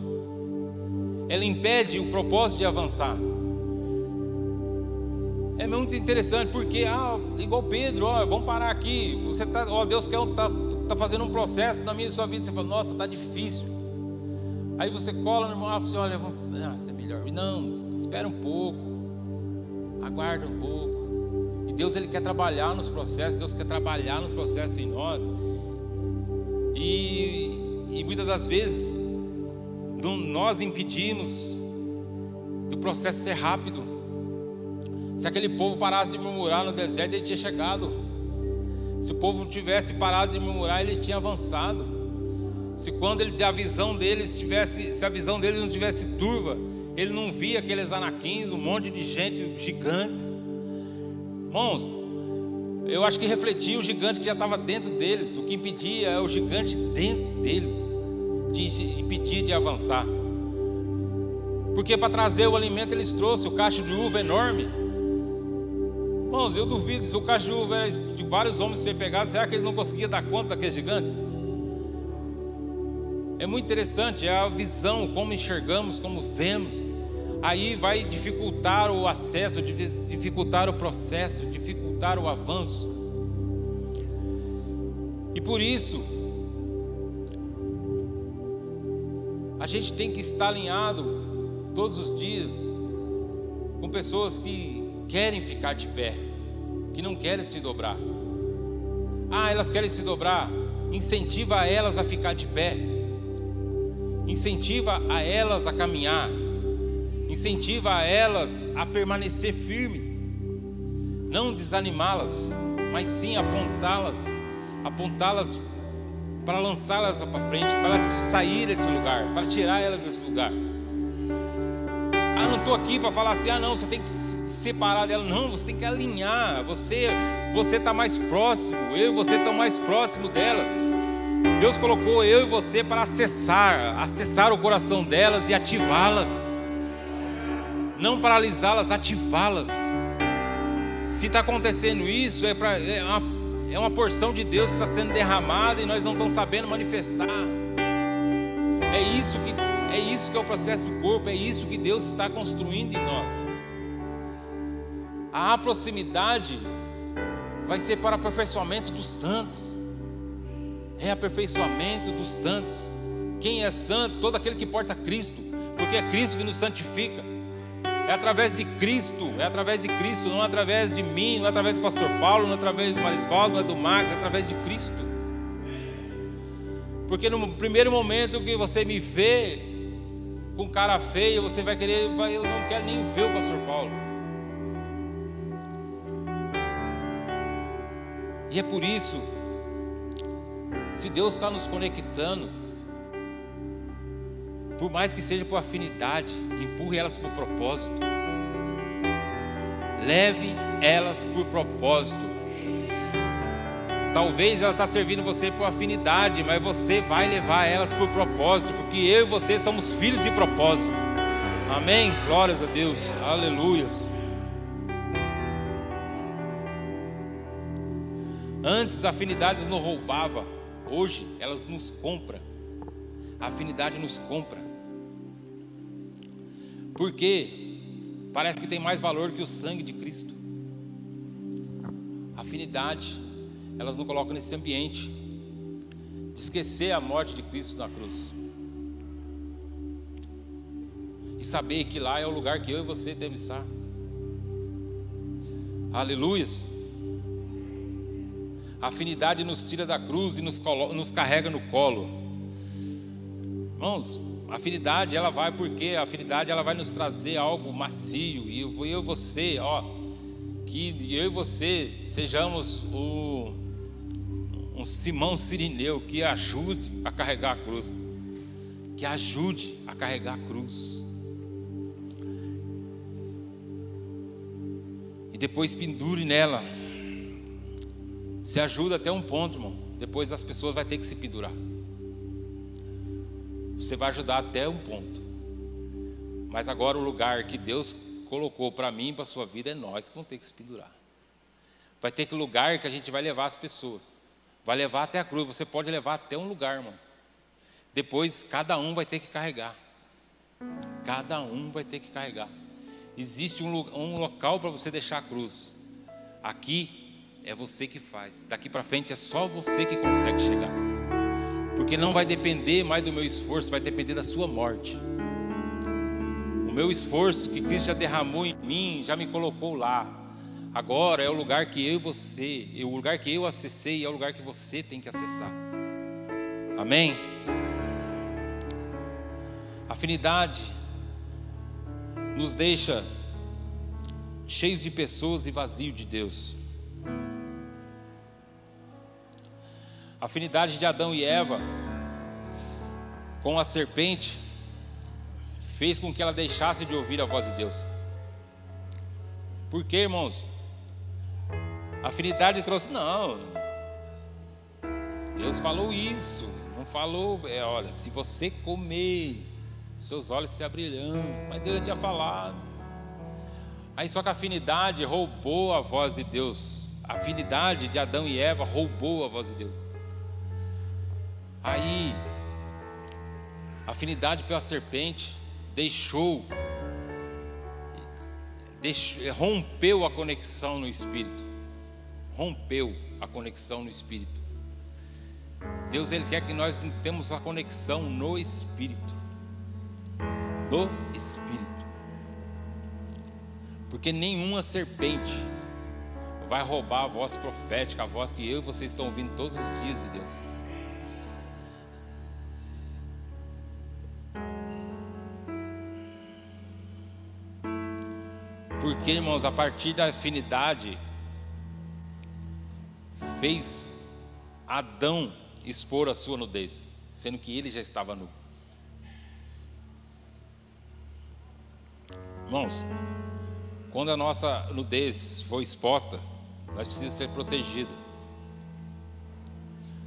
Ela impede o propósito de avançar. É muito interessante porque, ah, igual Pedro, ó, vamos parar aqui. Você tá, ó, Deus quer tá, tá fazendo um processo na minha sua vida. Você fala, nossa, tá difícil. Aí você cola no irmão, ah, você olha, ah, isso é melhor. Não, espera um pouco, aguarda um pouco. E Deus ele quer trabalhar nos processos, Deus quer trabalhar nos processos em nós. E, e muitas das vezes nós impedimos do processo ser rápido. Se aquele povo parasse de murmurar no deserto, ele tinha chegado. Se o povo tivesse parado de murmurar, ele tinha avançado. Se quando ele a visão deles tivesse, se a visão deles não tivesse turva, ele não via aqueles anaquins, um monte de gente gigantes. Irmãos, eu acho que refletia o gigante que já estava dentro deles. O que impedia é o gigante dentro deles de impedir de avançar. Porque para trazer o alimento eles trouxeram o cacho de uva enorme. Irmãos, eu duvido, se o cacho de uva era de vários homens você pegar, será que eles não conseguiam dar conta daquele gigante? É muito interessante, é a visão, como enxergamos, como vemos. Aí vai dificultar o acesso, dificultar o processo, dificultar o avanço. E por isso, A gente tem que estar alinhado todos os dias com pessoas que querem ficar de pé, que não querem se dobrar. Ah, elas querem se dobrar, incentiva elas a ficar de pé. Incentiva a elas a caminhar. Incentiva a elas a permanecer firme. Não desanimá-las, mas sim apontá-las, apontá-las para lançá-las para frente, para sair desse lugar, para tirar elas desse lugar. Ah, não estou aqui para falar assim, ah não, você tem que se separar dela. Não, você tem que alinhar. Você você está mais próximo, eu e você estão mais próximo delas. Deus colocou eu e você para acessar, acessar o coração delas e ativá-las. Não paralisá-las, ativá-las. Se está acontecendo isso, é, pra, é uma é uma porção de Deus que está sendo derramada e nós não estamos sabendo manifestar. É isso que é isso que é o processo do corpo, é isso que Deus está construindo em nós. A proximidade vai ser para aperfeiçoamento dos santos. É aperfeiçoamento dos santos. Quem é santo? Todo aquele que porta Cristo, porque é Cristo que nos santifica. É através de Cristo, é através de Cristo, não é através de mim, não é através do pastor Paulo, não é através do Marisvaldo, não é do Marcos, é através de Cristo. Porque no primeiro momento que você me vê com cara feia, você vai querer, vai, eu não quero nem ver o pastor Paulo. E é por isso, se Deus está nos conectando, por mais que seja por afinidade, empurre elas o propósito. Leve elas por propósito. Talvez ela está servindo você por afinidade, mas você vai levar elas por propósito, porque eu e você somos filhos de propósito. Amém? Glórias a Deus. Aleluia. Antes a afinidade nos roubava, hoje elas nos compram. A afinidade nos compra. Porque parece que tem mais valor que o sangue de Cristo. A afinidade, elas nos colocam nesse ambiente de esquecer a morte de Cristo na cruz. E saber que lá é o lugar que eu e você devemos estar. Aleluias. A afinidade nos tira da cruz e nos, nos carrega no colo. Irmãos, a afinidade ela vai porque a afinidade ela vai nos trazer algo macio e eu, eu e você, ó, que eu e você sejamos o, um Simão Sirineu que ajude a carregar a cruz, que ajude a carregar a cruz. E depois pendure nela. Se ajuda até um ponto, irmão. Depois as pessoas vão ter que se pendurar. Você vai ajudar até um ponto. Mas agora o lugar que Deus colocou para mim e para a sua vida é nós que vamos ter que se pendurar. Vai ter que lugar que a gente vai levar as pessoas. Vai levar até a cruz. Você pode levar até um lugar, irmãos. Depois cada um vai ter que carregar. Cada um vai ter que carregar. Existe um, um local para você deixar a cruz. Aqui é você que faz. Daqui para frente é só você que consegue chegar. Porque não vai depender mais do meu esforço, vai depender da sua morte. O meu esforço que Cristo já derramou em mim, já me colocou lá. Agora é o lugar que eu e você, é o lugar que eu acessei, é o lugar que você tem que acessar. Amém? Afinidade nos deixa cheios de pessoas e vazio de Deus. A afinidade de Adão e Eva com a serpente fez com que ela deixasse de ouvir a voz de Deus. Por quê, irmãos? A afinidade trouxe, não. Deus falou isso, não falou, é, olha, se você comer, seus olhos se abrirão. Mas Deus já tinha falado. Aí só que a afinidade roubou a voz de Deus. A afinidade de Adão e Eva roubou a voz de Deus. Aí, afinidade pela serpente deixou, deixou, rompeu a conexão no espírito. Rompeu a conexão no espírito. Deus ele quer que nós temos a conexão no espírito. No espírito. Porque nenhuma serpente vai roubar a voz profética, a voz que eu e vocês estão ouvindo todos os dias de Deus. Porque, irmãos, a partir da afinidade, fez Adão expor a sua nudez, sendo que ele já estava nu. Irmãos, quando a nossa nudez for exposta, nós precisamos ser protegidos.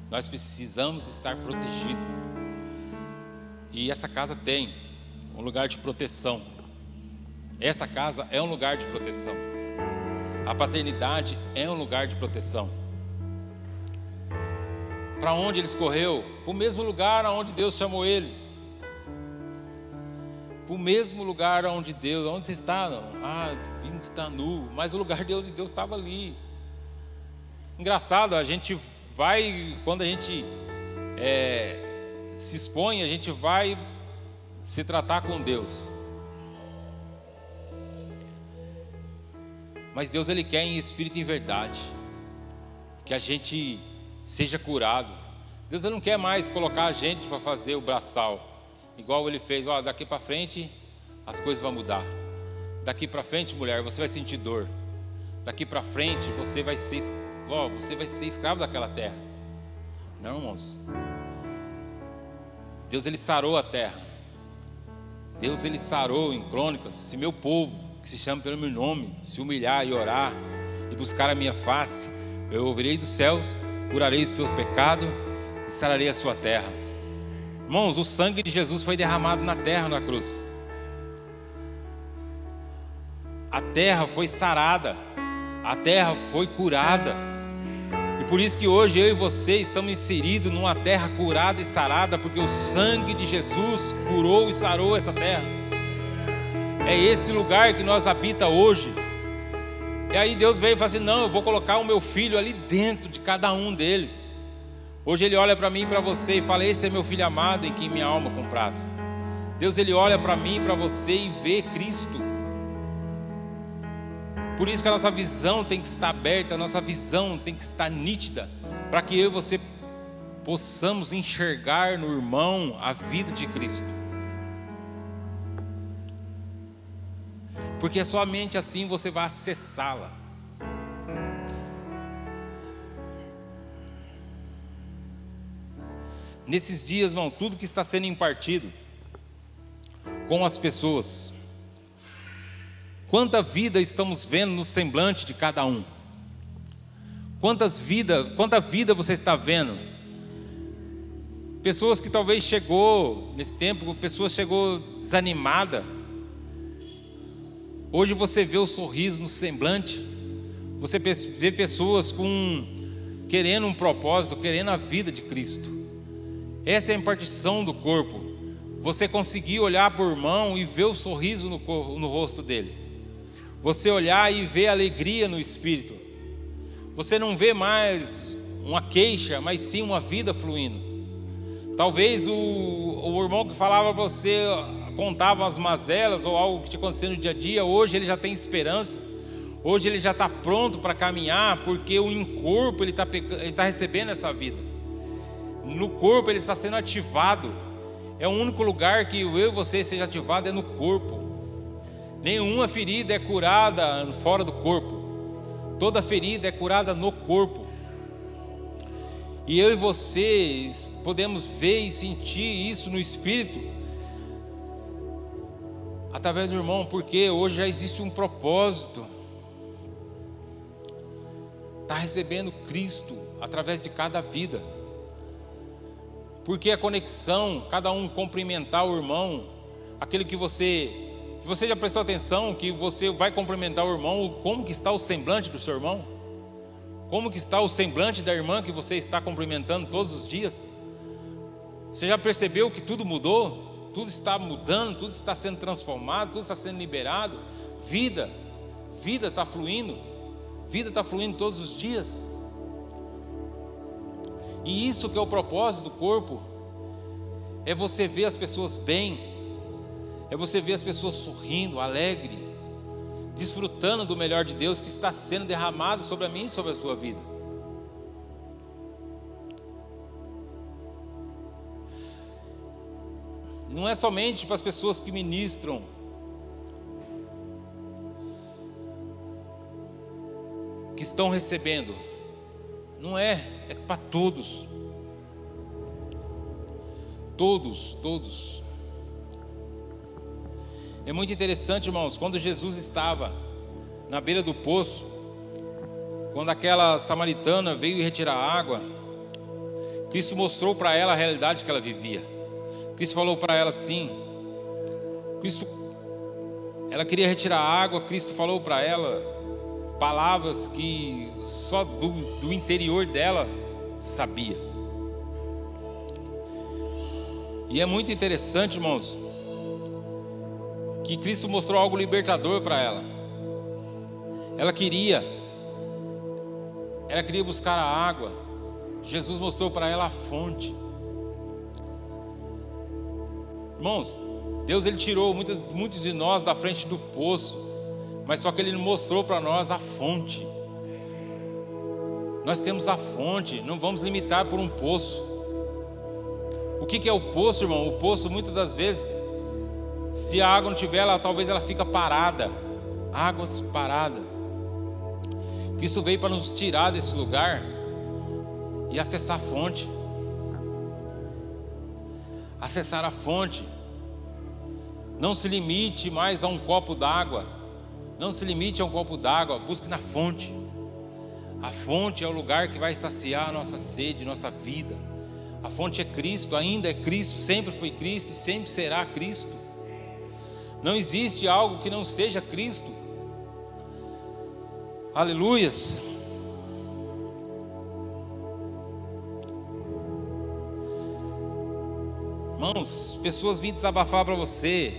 Nós precisamos estar protegidos. E essa casa tem um lugar de proteção. Essa casa é um lugar de proteção. A paternidade é um lugar de proteção. Para onde ele escorreu? Para o mesmo lugar aonde Deus chamou ele. Para o mesmo lugar onde Deus, onde você está? Não? Ah, vimos que está nu, mas o lugar de onde Deus estava ali. Engraçado, a gente vai, quando a gente é, se expõe, a gente vai se tratar com Deus. Mas Deus ele quer em espírito e em verdade que a gente seja curado. Deus ele não quer mais colocar a gente para fazer o braçal, igual ele fez. Ó, daqui para frente as coisas vão mudar. Daqui para frente, mulher, você vai sentir dor. Daqui para frente você vai ser, ó, você vai ser escravo daquela terra. Não, irmãos. Deus ele sarou a terra. Deus ele sarou em Crônicas, se meu povo que se chama pelo meu nome, se humilhar e orar e buscar a minha face, eu ouvirei dos céus, curarei o seu pecado e sararei a sua terra. Irmãos, o sangue de Jesus foi derramado na terra na cruz. A terra foi sarada, a terra foi curada. E por isso que hoje eu e você estamos inseridos numa terra curada e sarada, porque o sangue de Jesus curou e sarou essa terra. É esse lugar que nós habita hoje. E aí Deus veio e falou assim: Não, eu vou colocar o meu filho ali dentro de cada um deles. Hoje ele olha para mim e para você e fala: Esse é meu filho amado em quem minha alma compraz. Deus ele olha para mim e para você e vê Cristo. Por isso que a nossa visão tem que estar aberta, a nossa visão tem que estar nítida, para que eu e você possamos enxergar no irmão a vida de Cristo. Porque somente assim você vai acessá-la. nesses dias, irmão, tudo que está sendo impartido com as pessoas. Quanta vida estamos vendo no semblante de cada um? Quantas vidas, quanta vida você está vendo? Pessoas que talvez chegou nesse tempo, pessoas chegou desanimada. Hoje você vê o sorriso no semblante. Você vê pessoas com querendo um propósito, querendo a vida de Cristo. Essa é a impartição do corpo. Você conseguir olhar por mão e ver o sorriso no, no rosto dele. Você olhar e ver alegria no espírito. Você não vê mais uma queixa, mas sim uma vida fluindo. Talvez o, o irmão que falava para você, contava as mazelas ou algo que te aconteceu no dia a dia, hoje ele já tem esperança. Hoje ele já está pronto para caminhar, porque o corpo ele está tá recebendo essa vida no corpo ele está sendo ativado. É o único lugar que eu e você seja ativado é no corpo. Nenhuma ferida é curada fora do corpo. Toda ferida é curada no corpo. E eu e você podemos ver e sentir isso no espírito através do irmão, porque hoje já existe um propósito. Está recebendo Cristo através de cada vida. Porque a conexão, cada um cumprimentar o irmão, aquele que você, você já prestou atenção, que você vai cumprimentar o irmão, como que está o semblante do seu irmão? Como que está o semblante da irmã que você está cumprimentando todos os dias? Você já percebeu que tudo mudou? Tudo está mudando, tudo está sendo transformado, tudo está sendo liberado. Vida, vida está fluindo, vida está fluindo todos os dias. E isso que é o propósito do corpo, é você ver as pessoas bem, é você ver as pessoas sorrindo, alegre, desfrutando do melhor de Deus que está sendo derramado sobre a mim e sobre a sua vida. Não é somente para as pessoas que ministram, que estão recebendo, não é, é para todos. Todos, todos. É muito interessante, irmãos, quando Jesus estava na beira do poço, quando aquela samaritana veio retirar água, Cristo mostrou para ela a realidade que ela vivia. Cristo falou para ela assim: Cristo, ela queria retirar água, Cristo falou para ela palavras que só do, do interior dela sabia. E é muito interessante, irmãos, que Cristo mostrou algo libertador para ela. Ela queria, ela queria buscar a água. Jesus mostrou para ela a fonte. Irmãos, Deus ele tirou muitos, muitos de nós da frente do poço mas só que Ele mostrou para nós a fonte. Nós temos a fonte, não vamos limitar por um poço. O que, que é o poço, irmão? O poço, muitas das vezes, se a água não tiver, ela, talvez ela fica parada. Águas paradas. Cristo veio para nos tirar desse lugar e acessar a fonte. Acessar a fonte. Não se limite mais a um copo d'água. Não se limite a um copo d'água, busque na fonte. A fonte é o lugar que vai saciar a nossa sede, nossa vida. A fonte é Cristo, ainda é Cristo, sempre foi Cristo e sempre será Cristo. Não existe algo que não seja Cristo. Aleluias. Irmãos, pessoas vêm desabafar para você.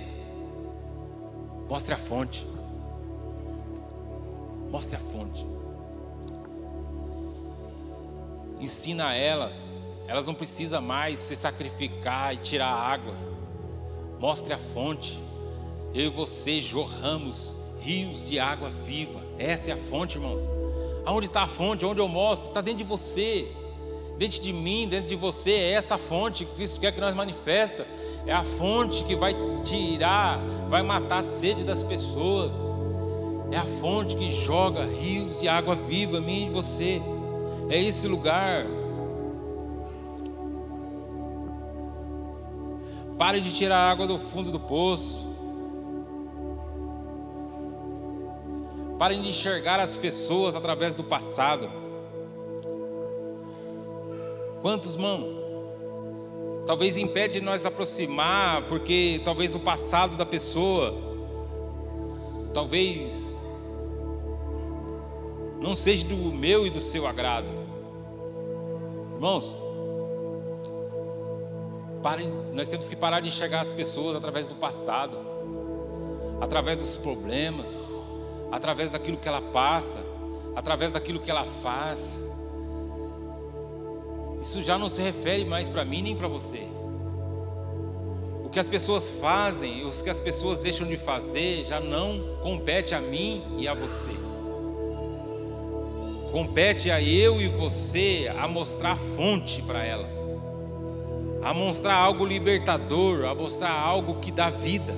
Mostre a fonte. Mostre a fonte. Ensina elas. Elas não precisam mais se sacrificar e tirar água. Mostre a fonte. Eu e você jorramos rios de água viva. Essa é a fonte, irmãos. Aonde está a fonte? Onde eu mostro? Está dentro de você. Dentro de mim, dentro de você, é essa fonte que Cristo quer que nós manifesta. É a fonte que vai tirar, vai matar a sede das pessoas. É a fonte que joga rios de água viva, mim e você. É esse lugar. Pare de tirar a água do fundo do poço. Parem de enxergar as pessoas através do passado. Quantos, mão? Talvez impede de nós aproximar, porque talvez o passado da pessoa, talvez não seja do meu e do seu agrado. Irmãos, parem, nós temos que parar de enxergar as pessoas através do passado, através dos problemas, através daquilo que ela passa, através daquilo que ela faz. Isso já não se refere mais para mim nem para você. O que as pessoas fazem, o que as pessoas deixam de fazer, já não compete a mim e a você. Compete a eu e você a mostrar fonte para ela, a mostrar algo libertador, a mostrar algo que dá vida,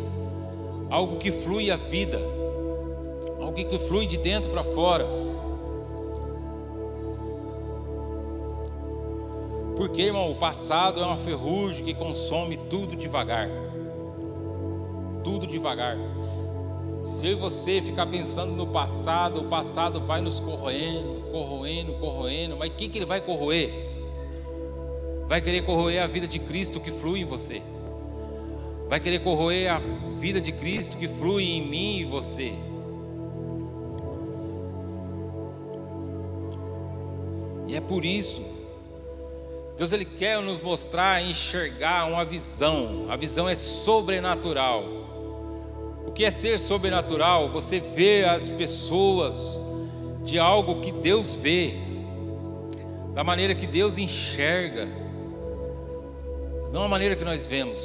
algo que flui a vida, algo que flui de dentro para fora. Porque, irmão, o passado é uma ferrugem que consome tudo devagar. Tudo devagar. Se você ficar pensando no passado, o passado vai nos corroendo, corroendo, corroendo, mas o que, que ele vai corroer? Vai querer corroer a vida de Cristo que flui em você, vai querer corroer a vida de Cristo que flui em mim e você. E é por isso, Deus ele quer nos mostrar, enxergar uma visão. A visão é sobrenatural. O que é ser sobrenatural? Você vê as pessoas de algo que Deus vê, da maneira que Deus enxerga, não a maneira que nós vemos.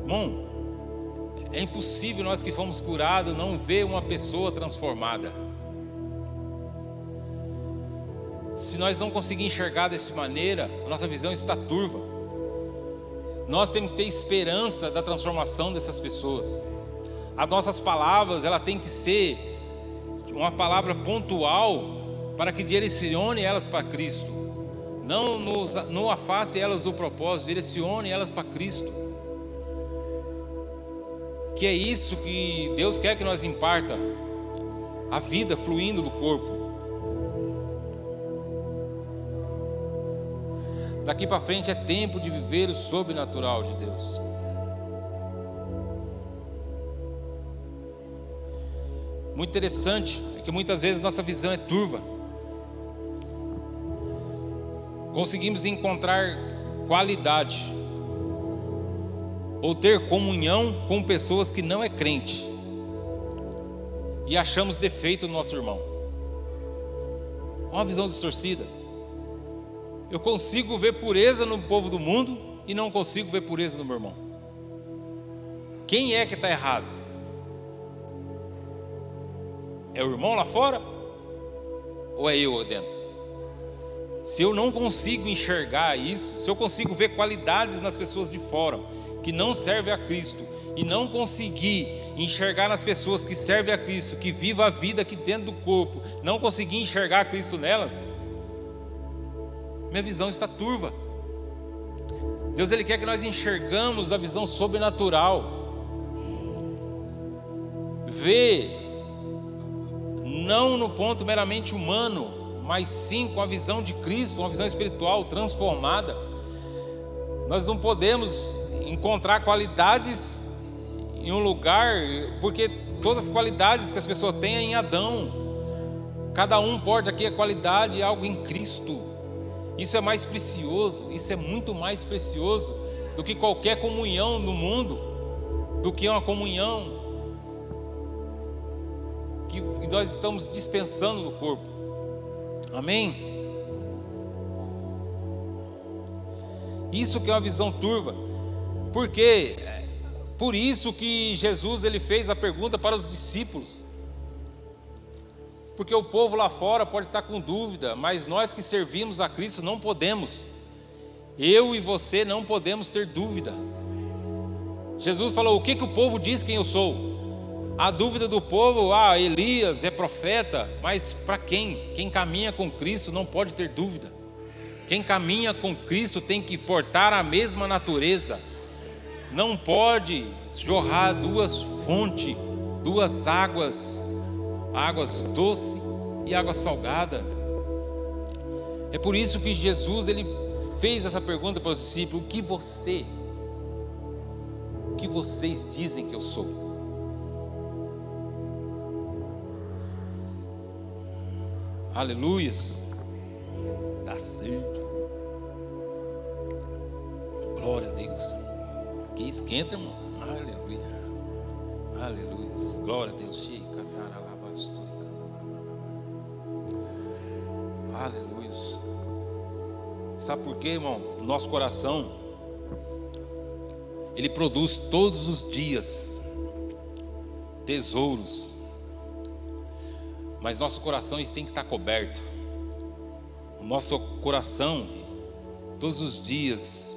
Irmão, é impossível nós que fomos curados não ver uma pessoa transformada. Se nós não conseguirmos enxergar dessa maneira, a nossa visão está turva. Nós temos que ter esperança da transformação dessas pessoas. As nossas palavras, ela tem que ser uma palavra pontual para que direcione elas para Cristo. Não, nos, não afaste elas do propósito, direcione elas para Cristo. Que é isso que Deus quer que nós imparta, a vida fluindo do corpo. Daqui para frente é tempo de viver o sobrenatural de Deus. Muito interessante é que muitas vezes nossa visão é turva. Conseguimos encontrar qualidade ou ter comunhão com pessoas que não é crente e achamos defeito no nosso irmão. Uma visão distorcida. Eu consigo ver pureza no povo do mundo e não consigo ver pureza no meu irmão. Quem é que está errado? É o irmão lá fora? Ou é eu dentro? Se eu não consigo enxergar isso, se eu consigo ver qualidades nas pessoas de fora que não servem a Cristo e não conseguir enxergar nas pessoas que servem a Cristo, que vivem a vida aqui dentro do corpo, não conseguir enxergar Cristo nelas, minha visão está turva. Deus ele quer que nós enxergamos a visão sobrenatural. vê não no ponto meramente humano, mas sim com a visão de Cristo, uma visão espiritual transformada. Nós não podemos encontrar qualidades em um lugar, porque todas as qualidades que as pessoas têm é em Adão. Cada um pode aqui a qualidade, algo em Cristo. Isso é mais precioso, isso é muito mais precioso do que qualquer comunhão no mundo, do que uma comunhão que nós estamos dispensando no corpo. Amém? Isso que é uma visão turva. Porque por isso que Jesus ele fez a pergunta para os discípulos. Porque o povo lá fora pode estar com dúvida, mas nós que servimos a Cristo não podemos. Eu e você não podemos ter dúvida. Jesus falou: O que, que o povo diz quem eu sou? A dúvida do povo, ah, Elias é profeta, mas para quem? Quem caminha com Cristo não pode ter dúvida. Quem caminha com Cristo tem que portar a mesma natureza. Não pode jorrar duas fontes, duas águas, águas doce e água salgada. É por isso que Jesus ele fez essa pergunta para os discípulos: o que você, o que vocês dizem que eu sou? Aleluias. Dá certo. Glória a Deus. Que esquenta, irmão. Aleluia. Aleluia. Glória a Deus. Aleluia. Sabe por quê, irmão? Nosso coração, ele produz todos os dias tesouros mas nosso coração tem que estar coberto. O nosso coração, todos os dias,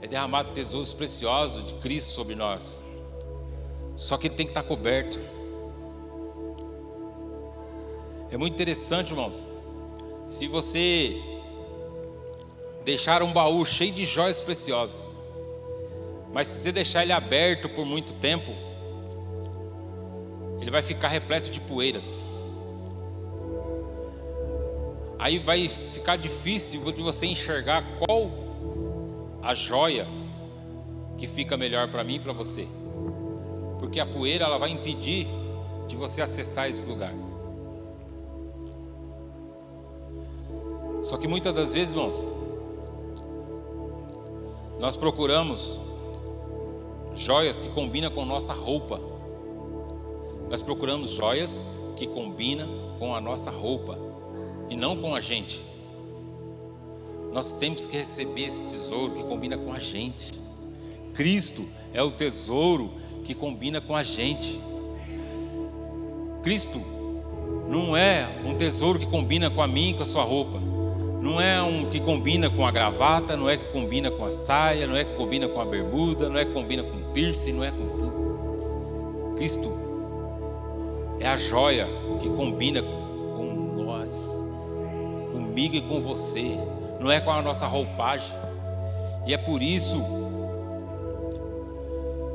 é derramado tesouros preciosos de Cristo sobre nós. Só que ele tem que estar coberto. É muito interessante, irmão. Se você deixar um baú cheio de joias preciosas, mas se você deixar ele aberto por muito tempo, ele vai ficar repleto de poeiras. Aí vai ficar difícil de você enxergar qual a joia que fica melhor para mim e para você. Porque a poeira ela vai impedir de você acessar esse lugar. Só que muitas das vezes, irmãos, nós procuramos joias que combinam com nossa roupa. Nós procuramos joias que combinam com a nossa roupa e não com a gente. Nós temos que receber esse tesouro que combina com a gente. Cristo é o tesouro que combina com a gente. Cristo não é um tesouro que combina com a mim e com a sua roupa. Não é um que combina com a gravata, não é que combina com a saia, não é que combina com a bermuda, não é que combina com o piercing, não é com Cristo é a joia que combina com nós, comigo e com você, não é com a nossa roupagem. E é por isso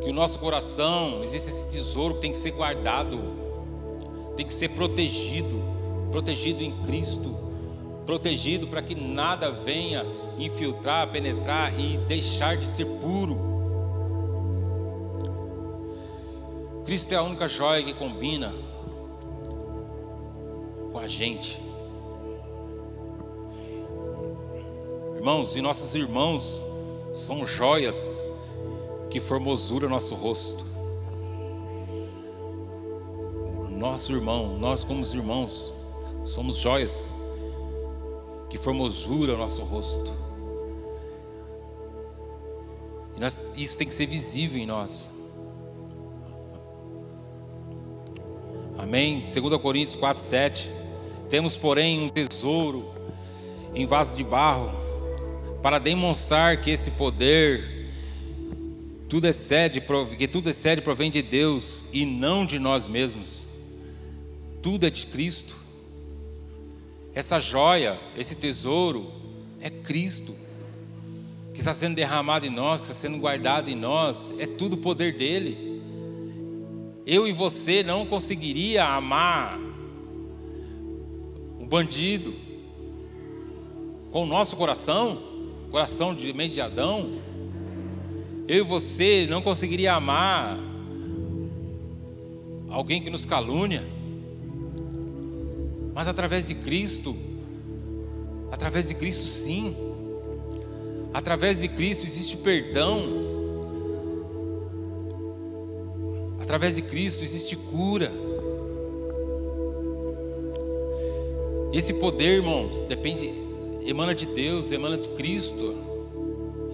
que o nosso coração existe esse tesouro que tem que ser guardado, tem que ser protegido, protegido em Cristo, protegido para que nada venha infiltrar, penetrar e deixar de ser puro. Cristo é a única joia que combina com a gente. Irmãos, e nossos irmãos são joias que formosura nosso rosto. Nosso irmão, nós como irmãos, somos joias que formosura nosso rosto. E nós, isso tem que ser visível em nós. Amém? 2 Coríntios 4, 7. Temos, porém, um tesouro em vaso de barro, para demonstrar que esse poder, tudo excede, que tudo excede provém de Deus e não de nós mesmos. Tudo é de Cristo. Essa joia, esse tesouro, é Cristo, que está sendo derramado em nós, que está sendo guardado em nós, é tudo o poder dele. eu e você não conseguiria amar um bandido com o nosso coração, coração de mente de Adão. Eu e você não conseguiria amar alguém que nos calúnia. Mas através de Cristo, através de Cristo sim. Através de Cristo existe perdão. Através de Cristo existe cura. Esse poder, irmãos, depende, emana de Deus, emana de Cristo.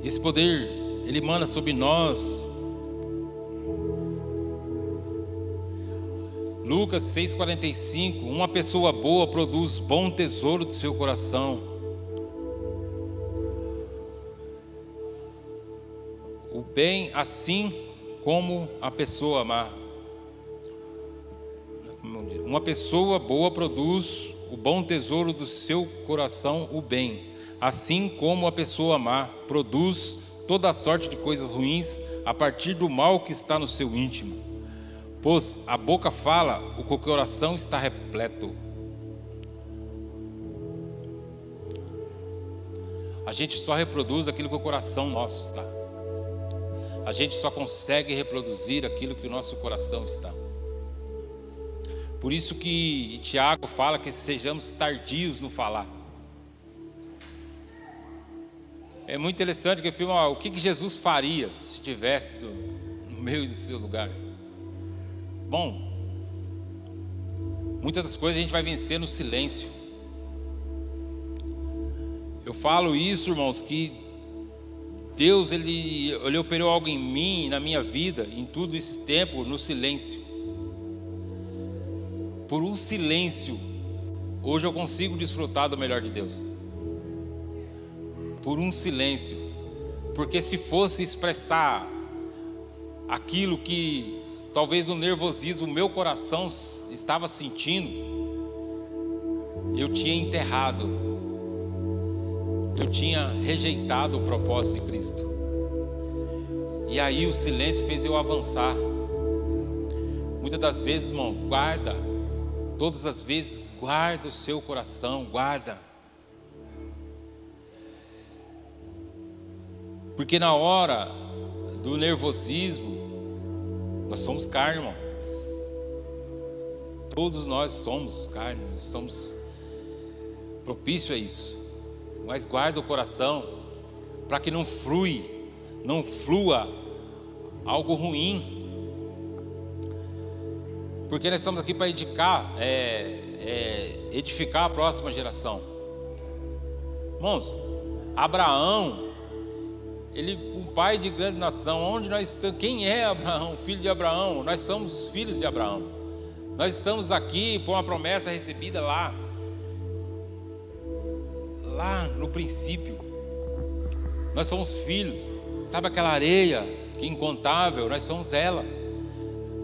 Esse poder, ele emana sobre nós. Lucas 6,45: Uma pessoa boa produz bom tesouro do seu coração. O bem assim como a pessoa amar. Uma pessoa boa produz o bom tesouro do seu coração, o bem, assim como a pessoa má produz toda sorte de coisas ruins a partir do mal que está no seu íntimo. Pois a boca fala o que o coração está repleto. A gente só reproduz aquilo que o coração nosso está. A gente só consegue reproduzir aquilo que o nosso coração está. Por isso que Tiago fala que sejamos tardios no falar. É muito interessante que ó, o que, Jesus faria se estivesse no meio do seu lugar. Bom, muitas das coisas a gente vai vencer no silêncio. Eu falo isso, irmãos, que Deus ele, ele operou algo em mim, na minha vida, em todo esse tempo, no silêncio. Por um silêncio, hoje eu consigo desfrutar do melhor de Deus. Por um silêncio. Porque se fosse expressar aquilo que talvez o nervosismo, meu coração estava sentindo, eu tinha enterrado eu tinha rejeitado o propósito de Cristo. E aí o silêncio fez eu avançar. Muitas das vezes, irmão, guarda. Todas as vezes, guarda o seu coração, guarda. Porque na hora do nervosismo, nós somos carne, irmão. Todos nós somos carne, nós somos propício a isso mas guarda o coração para que não flui, não flua algo ruim. Porque nós estamos aqui para é, é, edificar a próxima geração. Irmãos, Abraão, ele um pai de grande nação, onde nós estamos? Quem é Abraão, filho de Abraão? Nós somos os filhos de Abraão. Nós estamos aqui por uma promessa recebida lá lá no princípio. Nós somos filhos. Sabe aquela areia que é incontável? Nós somos ela.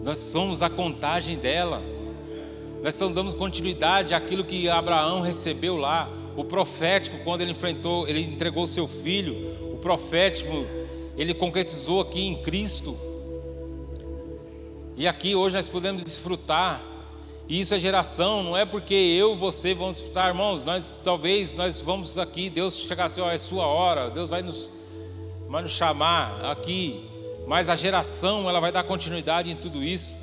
Nós somos a contagem dela. Nós estamos dando continuidade àquilo que Abraão recebeu lá. O profético, quando ele enfrentou, ele entregou seu filho. Profético, ele concretizou aqui em Cristo. E aqui hoje nós podemos desfrutar e isso é geração, não é porque eu, você vamos estar, irmãos. Nós talvez nós vamos aqui, Deus chegar assim, ó, é sua hora, Deus vai nos, vai nos chamar aqui. Mas a geração, ela vai dar continuidade em tudo isso.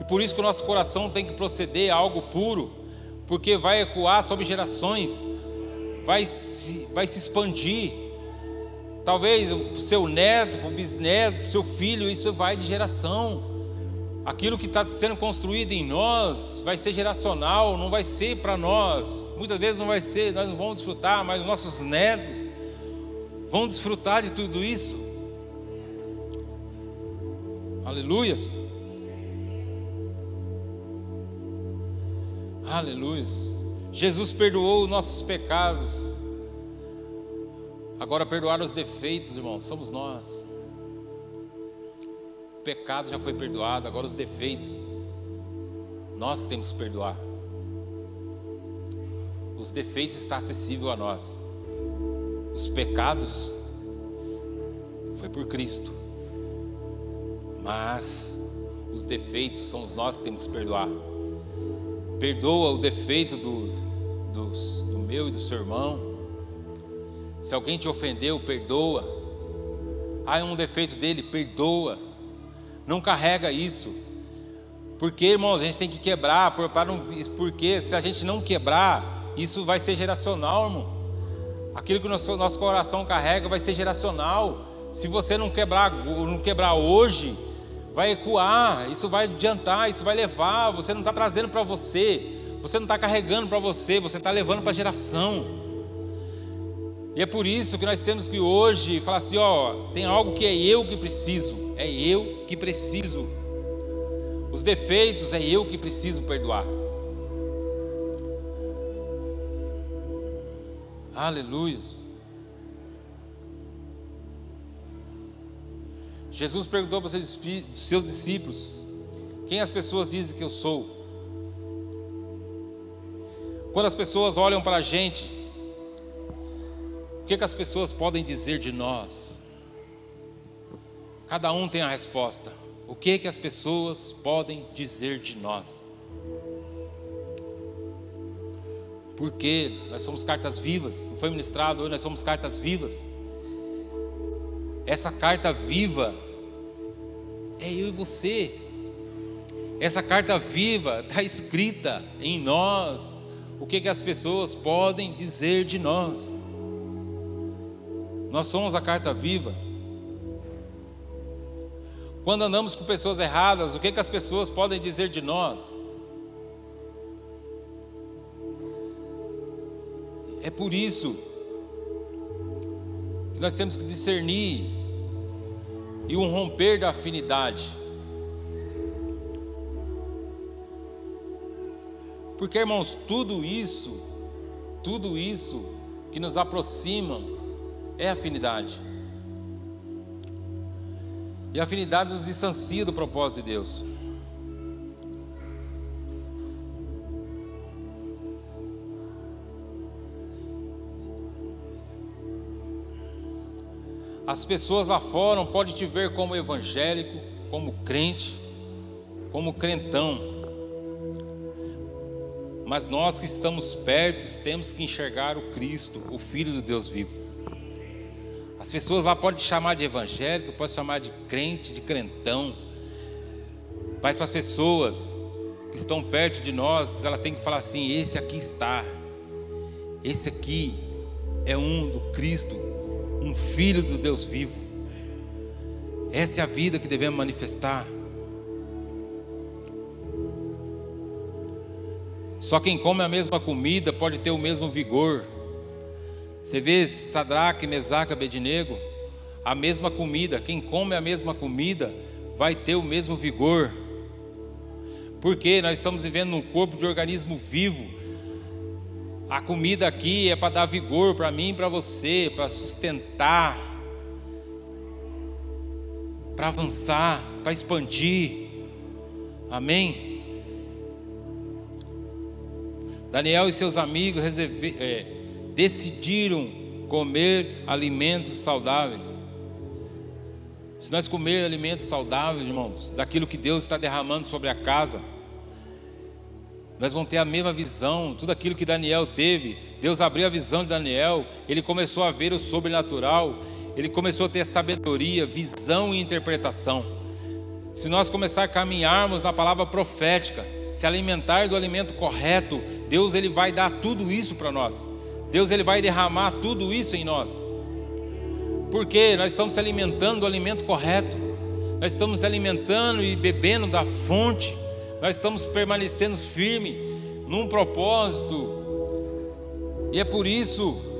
E por isso que o nosso coração tem que proceder a algo puro, porque vai ecoar sobre gerações, vai se, vai se expandir. Talvez o seu neto, o bisneto, o seu filho, isso vai de geração. Aquilo que está sendo construído em nós vai ser geracional, não vai ser para nós. Muitas vezes não vai ser, nós não vamos desfrutar, mas os nossos netos vão desfrutar de tudo isso. Aleluias. Aleluias. Jesus perdoou os nossos pecados. Agora perdoar os defeitos, irmãos, somos nós pecado já foi perdoado, agora os defeitos, nós que temos que perdoar. Os defeitos estão acessíveis a nós. Os pecados foi por Cristo. Mas os defeitos, somos nós que temos que perdoar. Perdoa o defeito do, do, do meu e do seu irmão. Se alguém te ofendeu, perdoa. Ah, é um defeito dele, perdoa. Não carrega isso. Porque, irmãos, a gente tem que quebrar, porque se a gente não quebrar, isso vai ser geracional, irmão. Aquilo que o nosso, nosso coração carrega vai ser geracional. Se você não quebrar, não quebrar hoje, vai ecoar, isso vai adiantar, isso vai levar. Você não está trazendo para você, você não está carregando para você, você está levando para a geração. E é por isso que nós temos que hoje falar assim: ó, tem algo que é eu que preciso, é eu que preciso. Os defeitos é eu que preciso perdoar. Aleluia. Jesus perguntou para os seus discípulos: Quem as pessoas dizem que eu sou? Quando as pessoas olham para a gente, o que, que as pessoas podem dizer de nós? Cada um tem a resposta. O que, que as pessoas podem dizer de nós? Porque nós somos cartas vivas, não foi ministrado hoje, nós somos cartas vivas. Essa carta viva é eu e você. Essa carta viva está escrita em nós. O que, que as pessoas podem dizer de nós? Nós somos a carta viva. Quando andamos com pessoas erradas, o que, que as pessoas podem dizer de nós? É por isso que nós temos que discernir e um romper da afinidade. Porque, irmãos, tudo isso, tudo isso que nos aproxima é afinidade. E a afinidade nos distancia do propósito de Deus. As pessoas lá fora podem te ver como evangélico, como crente, como crentão. Mas nós que estamos perto temos que enxergar o Cristo, o Filho do Deus vivo. As pessoas lá podem chamar de evangélico, podem chamar de crente, de crentão. Mas para as pessoas que estão perto de nós, ela tem que falar assim: esse aqui está. Esse aqui é um do Cristo, um filho do Deus vivo. Essa é a vida que devemos manifestar. Só quem come a mesma comida pode ter o mesmo vigor. Você vê Sadraque, Mesaque, Abednego, a mesma comida, quem come a mesma comida vai ter o mesmo vigor. Porque nós estamos vivendo num corpo de organismo vivo. A comida aqui é para dar vigor para mim para você, para sustentar, para avançar, para expandir. Amém? Daniel e seus amigos reserve, é, decidiram comer alimentos saudáveis. Se nós comer alimentos saudáveis, irmãos, daquilo que Deus está derramando sobre a casa, nós vamos ter a mesma visão, tudo aquilo que Daniel teve. Deus abriu a visão de Daniel, ele começou a ver o sobrenatural, ele começou a ter sabedoria, visão e interpretação. Se nós começar a caminharmos na palavra profética, se alimentar do alimento correto, Deus ele vai dar tudo isso para nós. Deus ele vai derramar tudo isso em nós. Porque nós estamos se alimentando do alimento correto. Nós estamos se alimentando e bebendo da fonte. Nós estamos permanecendo firme num propósito. E é por isso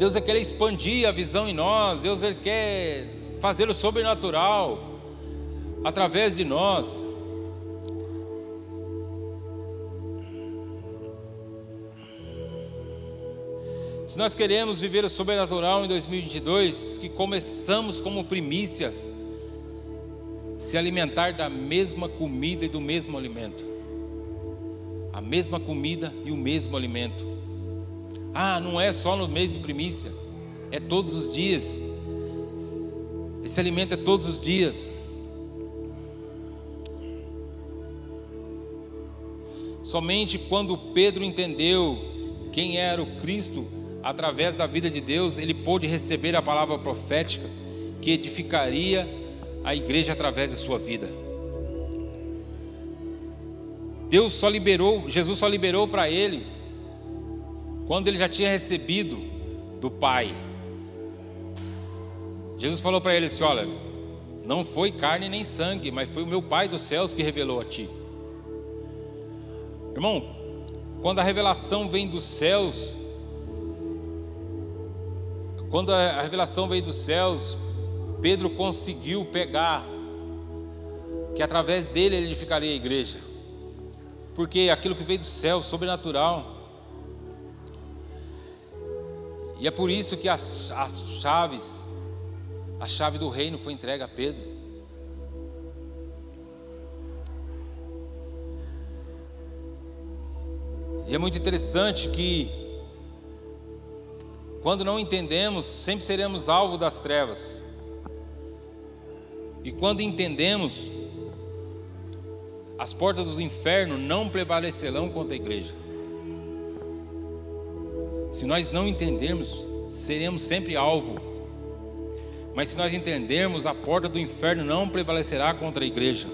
Deus quer expandir a visão em nós. Deus ele quer fazer o sobrenatural através de nós. Se nós queremos viver o sobrenatural em 2022, que começamos como primícias, se alimentar da mesma comida e do mesmo alimento. A mesma comida e o mesmo alimento. Ah, não é só no mês de primícia, é todos os dias. Esse alimento é todos os dias. Somente quando Pedro entendeu quem era o Cristo, através da vida de Deus, ele pôde receber a palavra profética que edificaria a igreja através de sua vida. Deus só liberou, Jesus só liberou para ele quando ele já tinha recebido do Pai. Jesus falou para ele assim: Olha, não foi carne nem sangue, mas foi o meu Pai dos céus que revelou a ti. Irmão, quando a revelação vem dos céus, quando a revelação veio dos céus, Pedro conseguiu pegar que através dele ele edificaria a igreja. Porque aquilo que veio do céu, sobrenatural. E é por isso que as, as chaves, a chave do reino foi entregue a Pedro. E é muito interessante que, quando não entendemos, sempre seremos alvo das trevas. E quando entendemos, as portas do inferno não prevalecerão contra a igreja. Se nós não entendermos, seremos sempre alvo. Mas se nós entendermos, a porta do inferno não prevalecerá contra a igreja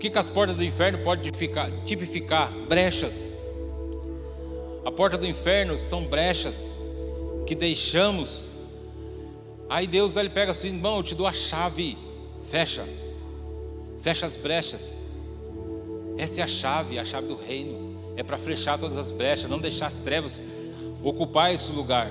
que, que as portas do inferno podem tipificar? Brechas. A porta do inferno são brechas que deixamos. Aí Deus ele pega assim, irmão, eu te dou a chave, fecha, fecha as brechas. Essa é a chave, a chave do reino. É para fechar todas as brechas, não deixar as trevas ocupar esse lugar.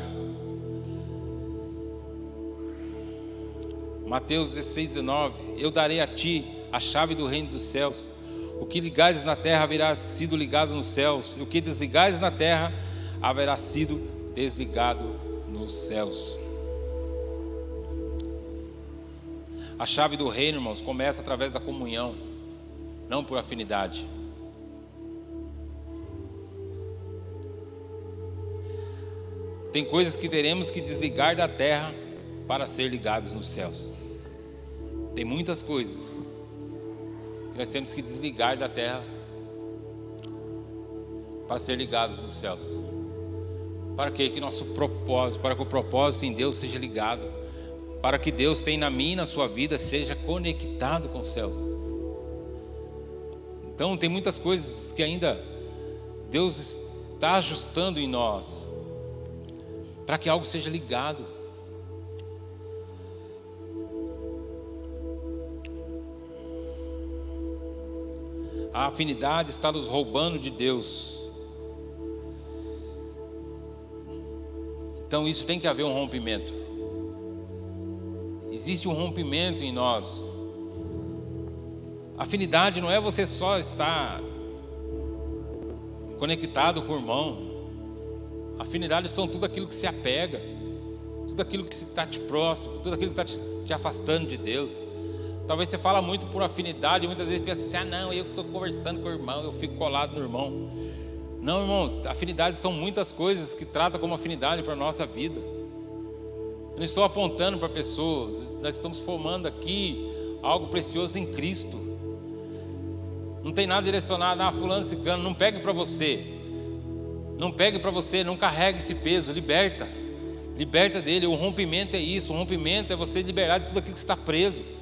Mateus 16, 19: Eu darei a ti a chave do reino dos céus. O que ligares na terra haverá sido ligado nos céus, e o que desligares na terra haverá sido desligado nos céus. A chave do reino, irmãos, começa através da comunhão, não por afinidade. Tem coisas que teremos que desligar da terra para ser ligados nos céus. Tem muitas coisas nós temos que desligar da terra para ser ligados nos céus. Para que, que nosso propósito, para que o propósito em Deus seja ligado, para que Deus tenha na e na sua vida seja conectado com os céus. Então tem muitas coisas que ainda Deus está ajustando em nós, para que algo seja ligado. A afinidade está nos roubando de Deus. Então isso tem que haver um rompimento. Existe um rompimento em nós. Afinidade não é você só estar conectado com o irmão. Afinidades são tudo aquilo que se apega, tudo aquilo que está te próximo, tudo aquilo que está te, te afastando de Deus. Talvez você fala muito por afinidade, muitas vezes pensa assim: ah, não, eu estou conversando com o irmão, eu fico colado no irmão. Não, irmãos, afinidades são muitas coisas que tratam como afinidade para a nossa vida. Eu não estou apontando para pessoas, nós estamos formando aqui algo precioso em Cristo. Não tem nada direcionado, ah, fulano, cicano, não pegue para você. Não pegue para você, não carregue esse peso, liberta. Liberta dele, o rompimento é isso, o rompimento é você liberar de tudo aquilo que está preso.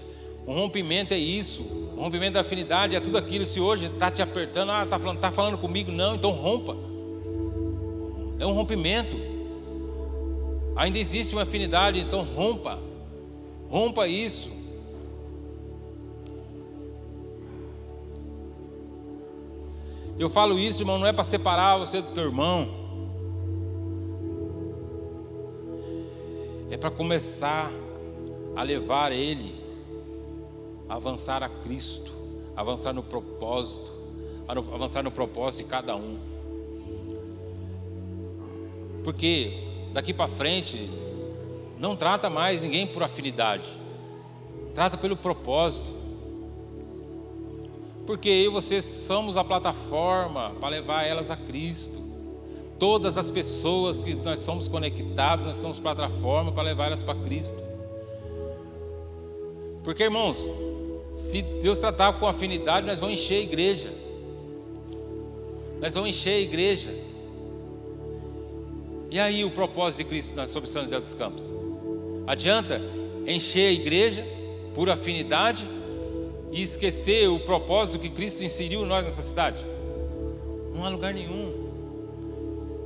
Um rompimento é isso. O rompimento da afinidade é tudo aquilo. Se hoje está te apertando, ah, está falando, tá falando comigo, não, então rompa. É um rompimento. Ainda existe uma afinidade, então rompa. Rompa isso. Eu falo isso, irmão, não é para separar você do teu irmão. É para começar a levar ele avançar a Cristo, avançar no propósito, avançar no propósito de cada um. Porque daqui para frente não trata mais ninguém por afinidade, trata pelo propósito. Porque eu e você somos a plataforma para levar elas a Cristo. Todas as pessoas que nós somos conectados, nós somos plataforma para levar elas para Cristo. Porque, irmãos, Se Deus tratar com afinidade, nós vamos encher a igreja. Nós vamos encher a igreja. E aí o propósito de Cristo sobre São José dos Campos? Adianta encher a igreja por afinidade e esquecer o propósito que Cristo inseriu nós nessa cidade? Não há lugar nenhum.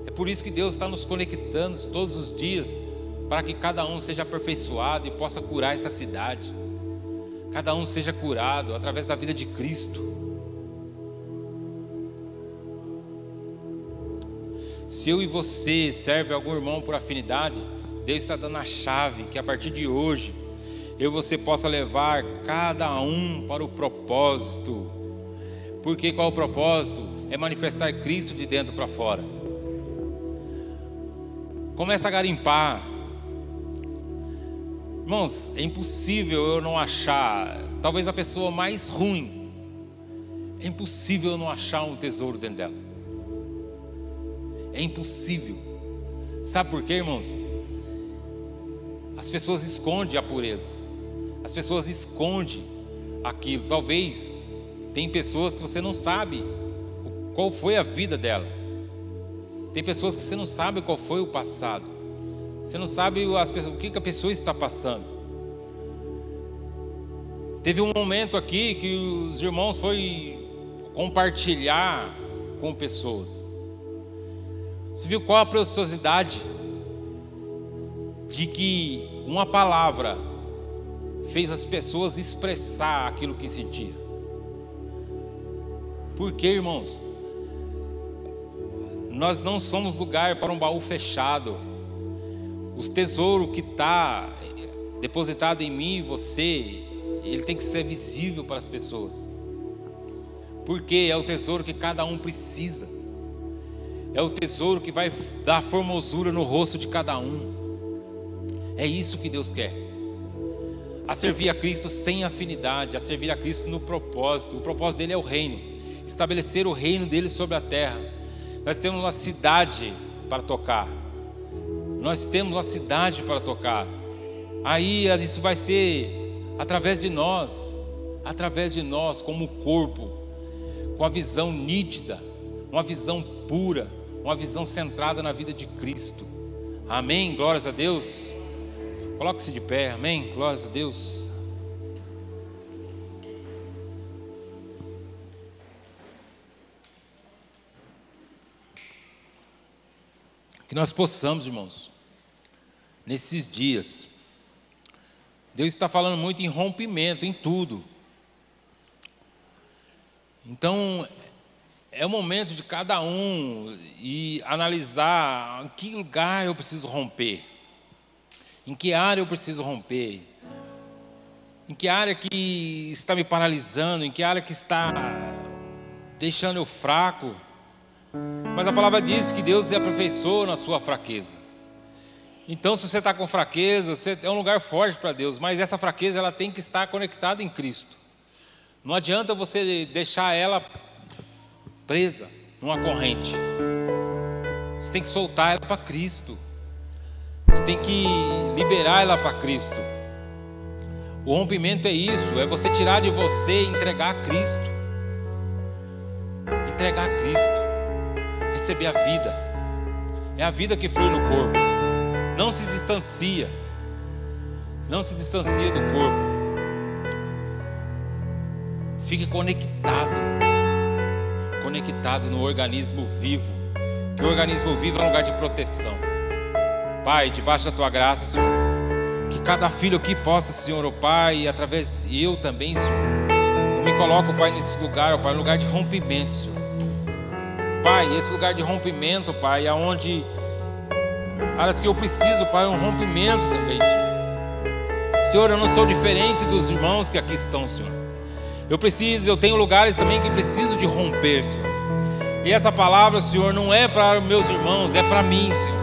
É por isso que Deus está nos conectando todos os dias, para que cada um seja aperfeiçoado e possa curar essa cidade. Cada um seja curado através da vida de Cristo. Se eu e você serve algum irmão por afinidade, Deus está dando a chave que a partir de hoje eu e você possa levar cada um para o propósito. Porque qual é o propósito? É manifestar Cristo de dentro para fora. Começa a garimpar. Irmãos, é impossível eu não achar, talvez a pessoa mais ruim, é impossível eu não achar um tesouro dentro dela. É impossível. Sabe por quê, irmãos? As pessoas escondem a pureza. As pessoas escondem aquilo. Talvez tem pessoas que você não sabe qual foi a vida dela. Tem pessoas que você não sabe qual foi o passado. Você não sabe o que a pessoa está passando. Teve um momento aqui que os irmãos foi compartilhar com pessoas. Você viu qual a preciosidade de que uma palavra fez as pessoas expressar aquilo que sentia. Por quê, irmãos? Nós não somos lugar para um baú fechado. O tesouro que está depositado em mim e você, ele tem que ser visível para as pessoas. Porque é o tesouro que cada um precisa. É o tesouro que vai dar formosura no rosto de cada um. É isso que Deus quer a servir a Cristo sem afinidade, a servir a Cristo no propósito. O propósito dele é o reino, estabelecer o reino dele sobre a terra. Nós temos uma cidade para tocar. Nós temos uma cidade para tocar. Aí isso vai ser através de nós, através de nós como corpo, com a visão nítida, uma visão pura, uma visão centrada na vida de Cristo. Amém. Glórias a Deus. Coloque-se de pé, amém? Glórias a Deus. Que nós possamos, irmãos, nesses dias, Deus está falando muito em rompimento, em tudo. Então, é o momento de cada um e analisar em que lugar eu preciso romper. Em que área eu preciso romper? Em que área que está me paralisando? Em que área que está deixando eu fraco? Mas a palavra diz que Deus é aperfeiçoa na sua fraqueza. Então, se você está com fraqueza, você é um lugar forte para Deus, mas essa fraqueza ela tem que estar conectada em Cristo. Não adianta você deixar ela presa numa corrente. Você tem que soltar ela para Cristo. Você tem que liberar ela para Cristo. O rompimento é isso, é você tirar de você e entregar a Cristo. Entregar a Cristo. Receber a vida. É a vida que flui no corpo. Não se distancia. Não se distancia do corpo. Fique conectado. Conectado no organismo vivo. Que o organismo vivo é um lugar de proteção. Pai, debaixo da tua graça, Senhor, que cada filho aqui possa, Senhor, o oh Pai, através e eu também, Senhor, eu me coloco, Pai, nesse lugar, oh Pai, lugar de rompimento, Senhor. Pai, esse lugar de rompimento, Pai, aonde áreas que eu preciso, Pai, um rompimento também, Senhor. Senhor, eu não sou diferente dos irmãos que aqui estão, Senhor. Eu preciso, eu tenho lugares também que preciso de romper, Senhor. E essa palavra, Senhor, não é para meus irmãos, é para mim, Senhor.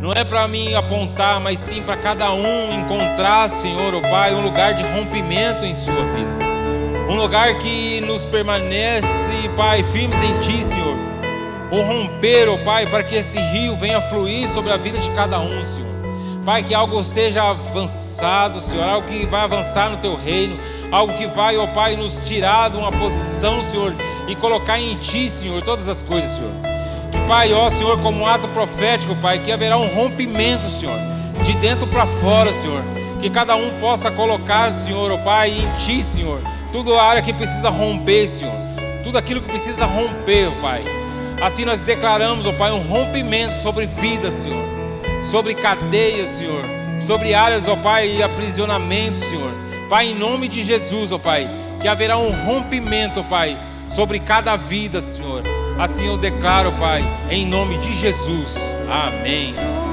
Não é para mim apontar, mas sim para cada um encontrar, Senhor, o oh Pai, um lugar de rompimento em sua vida. Um lugar que nos permanece, Pai, firmes em Ti, Senhor. O romper, oh Pai, para que esse rio venha fluir sobre a vida de cada um, Senhor. Pai, que algo seja avançado, Senhor, algo que vai avançar no Teu reino, algo que vai, ó Pai, nos tirar de uma posição, Senhor, e colocar em Ti, Senhor, todas as coisas, Senhor. Que, Pai, ó Senhor, como um ato profético, Pai, que haverá um rompimento, Senhor, de dentro para fora, Senhor. Que cada um possa colocar, Senhor, ó Pai, em Ti, Senhor, tudo a área que precisa romper, Senhor. Tudo aquilo que precisa romper, ó Pai. Assim nós declaramos, ó Pai, um rompimento sobre vidas, Senhor, sobre cadeias, Senhor, sobre áreas, ó Pai, e aprisionamento, Senhor. Pai, em nome de Jesus, ó Pai, que haverá um rompimento, ó Pai, sobre cada vida, Senhor. Assim eu declaro, Pai, em nome de Jesus. Amém. Amém.